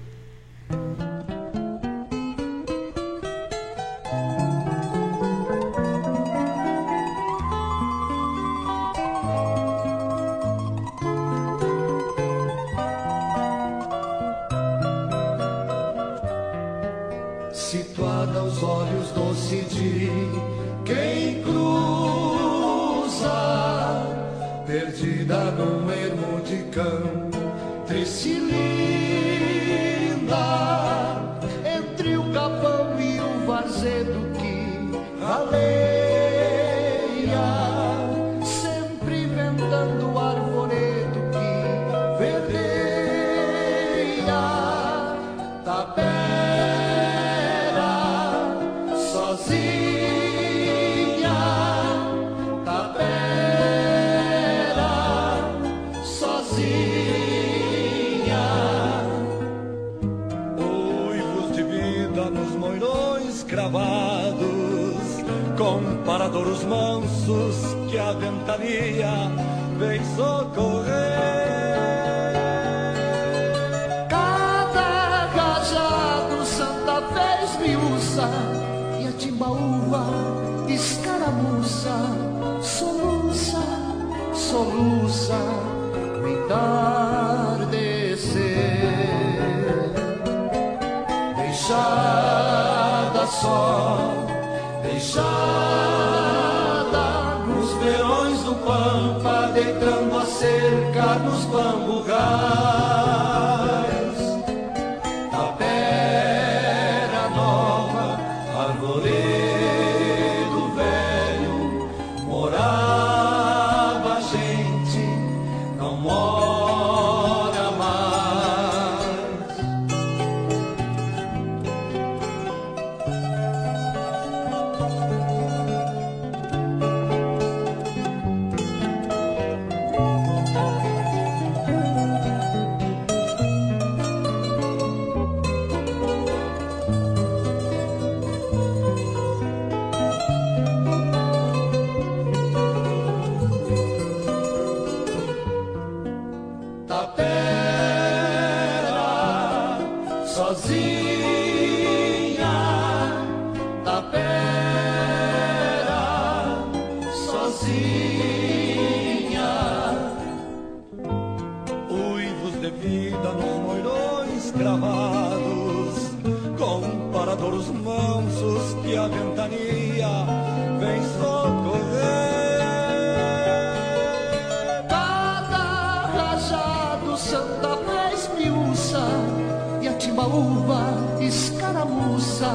E a timbaúva escaramuça,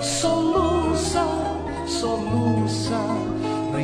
soluça, soluça no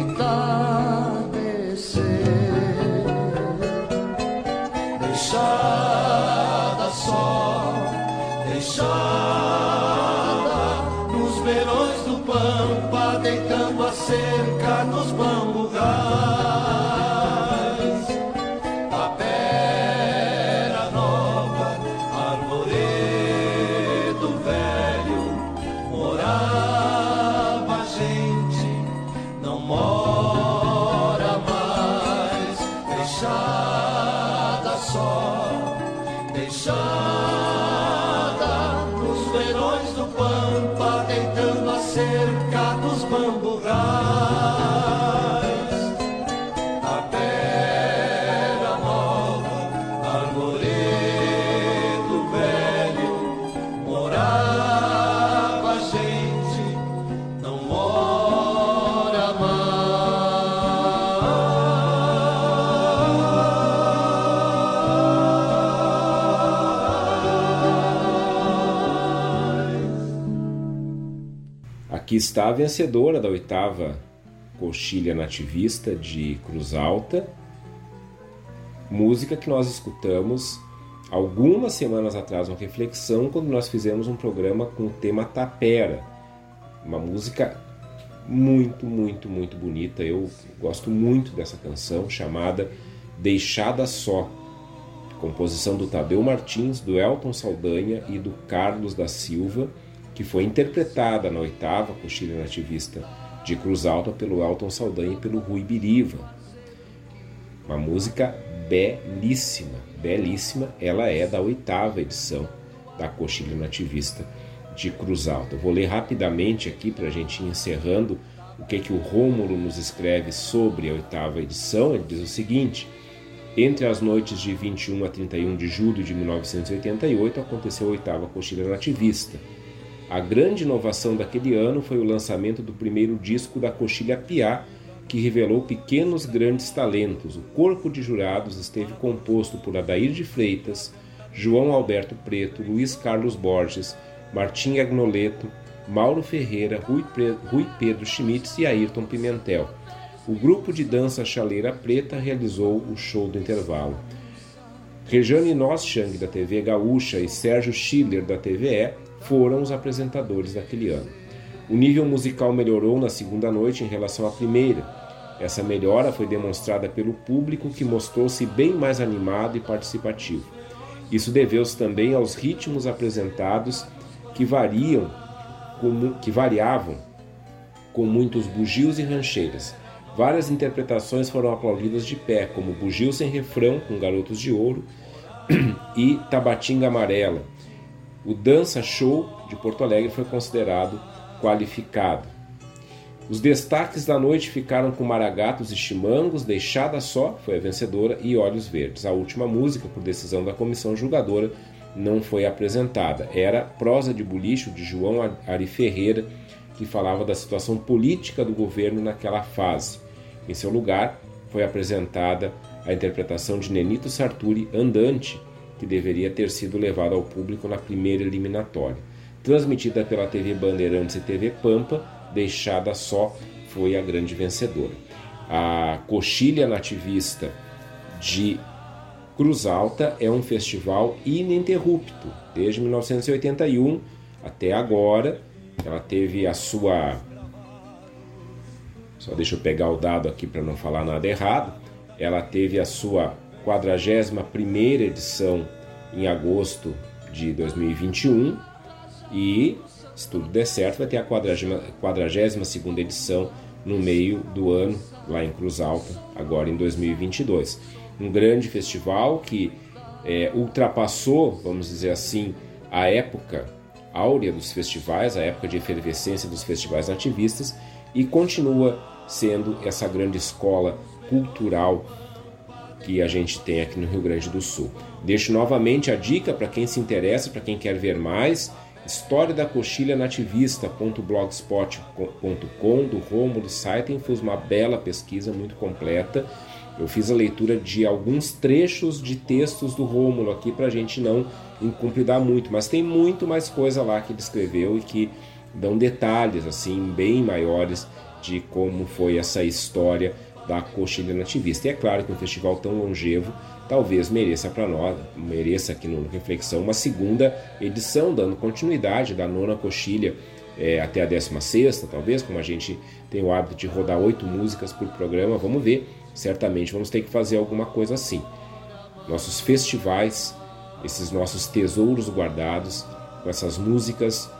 está a vencedora da oitava coxilha nativista de Cruz Alta, música que nós escutamos algumas semanas atrás, uma reflexão, quando nós fizemos um programa com o tema Tapera, uma música muito, muito, muito bonita. Eu gosto muito dessa canção chamada Deixada Só, composição do Tadeu Martins, do Elton Saldanha e do Carlos da Silva, que foi interpretada na oitava coxilha nativista de Cruz Alta pelo Elton Saldanha e pelo Rui Biriva. Uma música belíssima, belíssima. Ela é da oitava edição da coxilha nativista de Cruz Alta. Vou ler rapidamente aqui para a gente ir encerrando o que, que o Rômulo nos escreve sobre a oitava edição. Ele diz o seguinte. Entre as noites de 21 a 31 de julho de 1988 aconteceu a oitava coxilha nativista. A grande inovação daquele ano foi o lançamento do primeiro disco da Coxilha Piá, que revelou pequenos grandes talentos. O corpo de jurados esteve composto por Adair de Freitas, João Alberto Preto, Luiz Carlos Borges, Martim Agnoleto, Mauro Ferreira, Rui, Pedro Schmitz e Ayrton Pimentel. O grupo de dança Chaleira Preta realizou o show do intervalo. Rejane Noschang, da TV Gaúcha, e Sérgio Schiller, da TVE, foram os apresentadores daquele ano. O nível musical melhorou na segunda noite em relação à primeira. Essa melhora foi demonstrada pelo público que mostrou-se bem mais animado e participativo. Isso deveu-se também aos ritmos apresentados que variam, que variavam com muitos bugios e rancheiras. Várias interpretações foram aplaudidas de pé, como Bugio sem refrão com Garotos de Ouro e Tabatinga Amarela, o Dança Show de Porto Alegre foi considerado qualificado. Os destaques da noite ficaram com Maragatos e Chimangos, Deixada Só foi a vencedora e Olhos Verdes. A última música, por decisão da comissão julgadora, não foi apresentada. Era Prosa de Bulicho de João Ari Ferreira, que falava da situação política do governo naquela fase. Em seu lugar, foi apresentada a interpretação de Nenito Sarturi, Andante, que deveria ter sido levada ao público na primeira eliminatória. Transmitida pela TV Bandeirantes e TV Pampa, Deixada Só foi a grande vencedora. A Coxilha Nativista de Cruz Alta é um festival ininterrupto, desde 1981 até agora. Ela teve a sua. Só deixa eu pegar o dado aqui para não falar nada errado. Ela teve a sua 41 edição em agosto de 2021 e, se tudo der certo, vai ter a 42 edição no meio do ano, lá em Cruz Alta, agora em 2022. Um grande festival que é, ultrapassou, vamos dizer assim, a época áurea dos festivais, a época de efervescência dos festivais nativistas e continua sendo essa grande escola cultural que a gente tem aqui no Rio Grande do Sul. Deixo novamente a dica para quem se interessa, para quem quer ver mais, História da Coxilha Nativista.blogspot.com do Romulo Saiten fez uma bela pesquisa muito completa. Eu fiz a leitura de alguns trechos de textos do Rômulo aqui para a gente não incumpridar muito, mas tem muito mais coisa lá que ele escreveu e que dão detalhes assim bem maiores de como foi essa história da coxilha nativista. E é claro que um festival tão longevo talvez mereça para nós, mereça aqui no Reflexão uma segunda edição, dando continuidade da nona coxilha é, até a décima sexta, talvez, como a gente tem o hábito de rodar oito músicas por programa, vamos ver, certamente vamos ter que fazer alguma coisa assim. Nossos festivais, esses nossos tesouros guardados, com essas músicas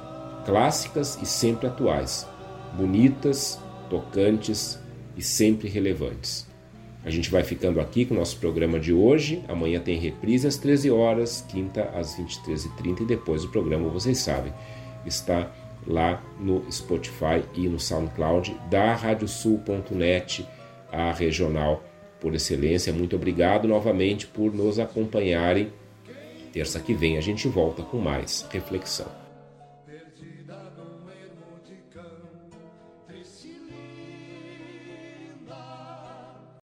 clássicas e sempre atuais, bonitas, tocantes e sempre relevantes. A gente vai ficando aqui com o nosso programa de hoje. Amanhã tem reprise às 13 horas, quinta às 23h30 e depois o programa, vocês sabem, está lá no Spotify e no SoundCloud da radiosul.net, a regional por excelência. Muito obrigado novamente por nos acompanharem. Terça que vem a gente volta com mais reflexão.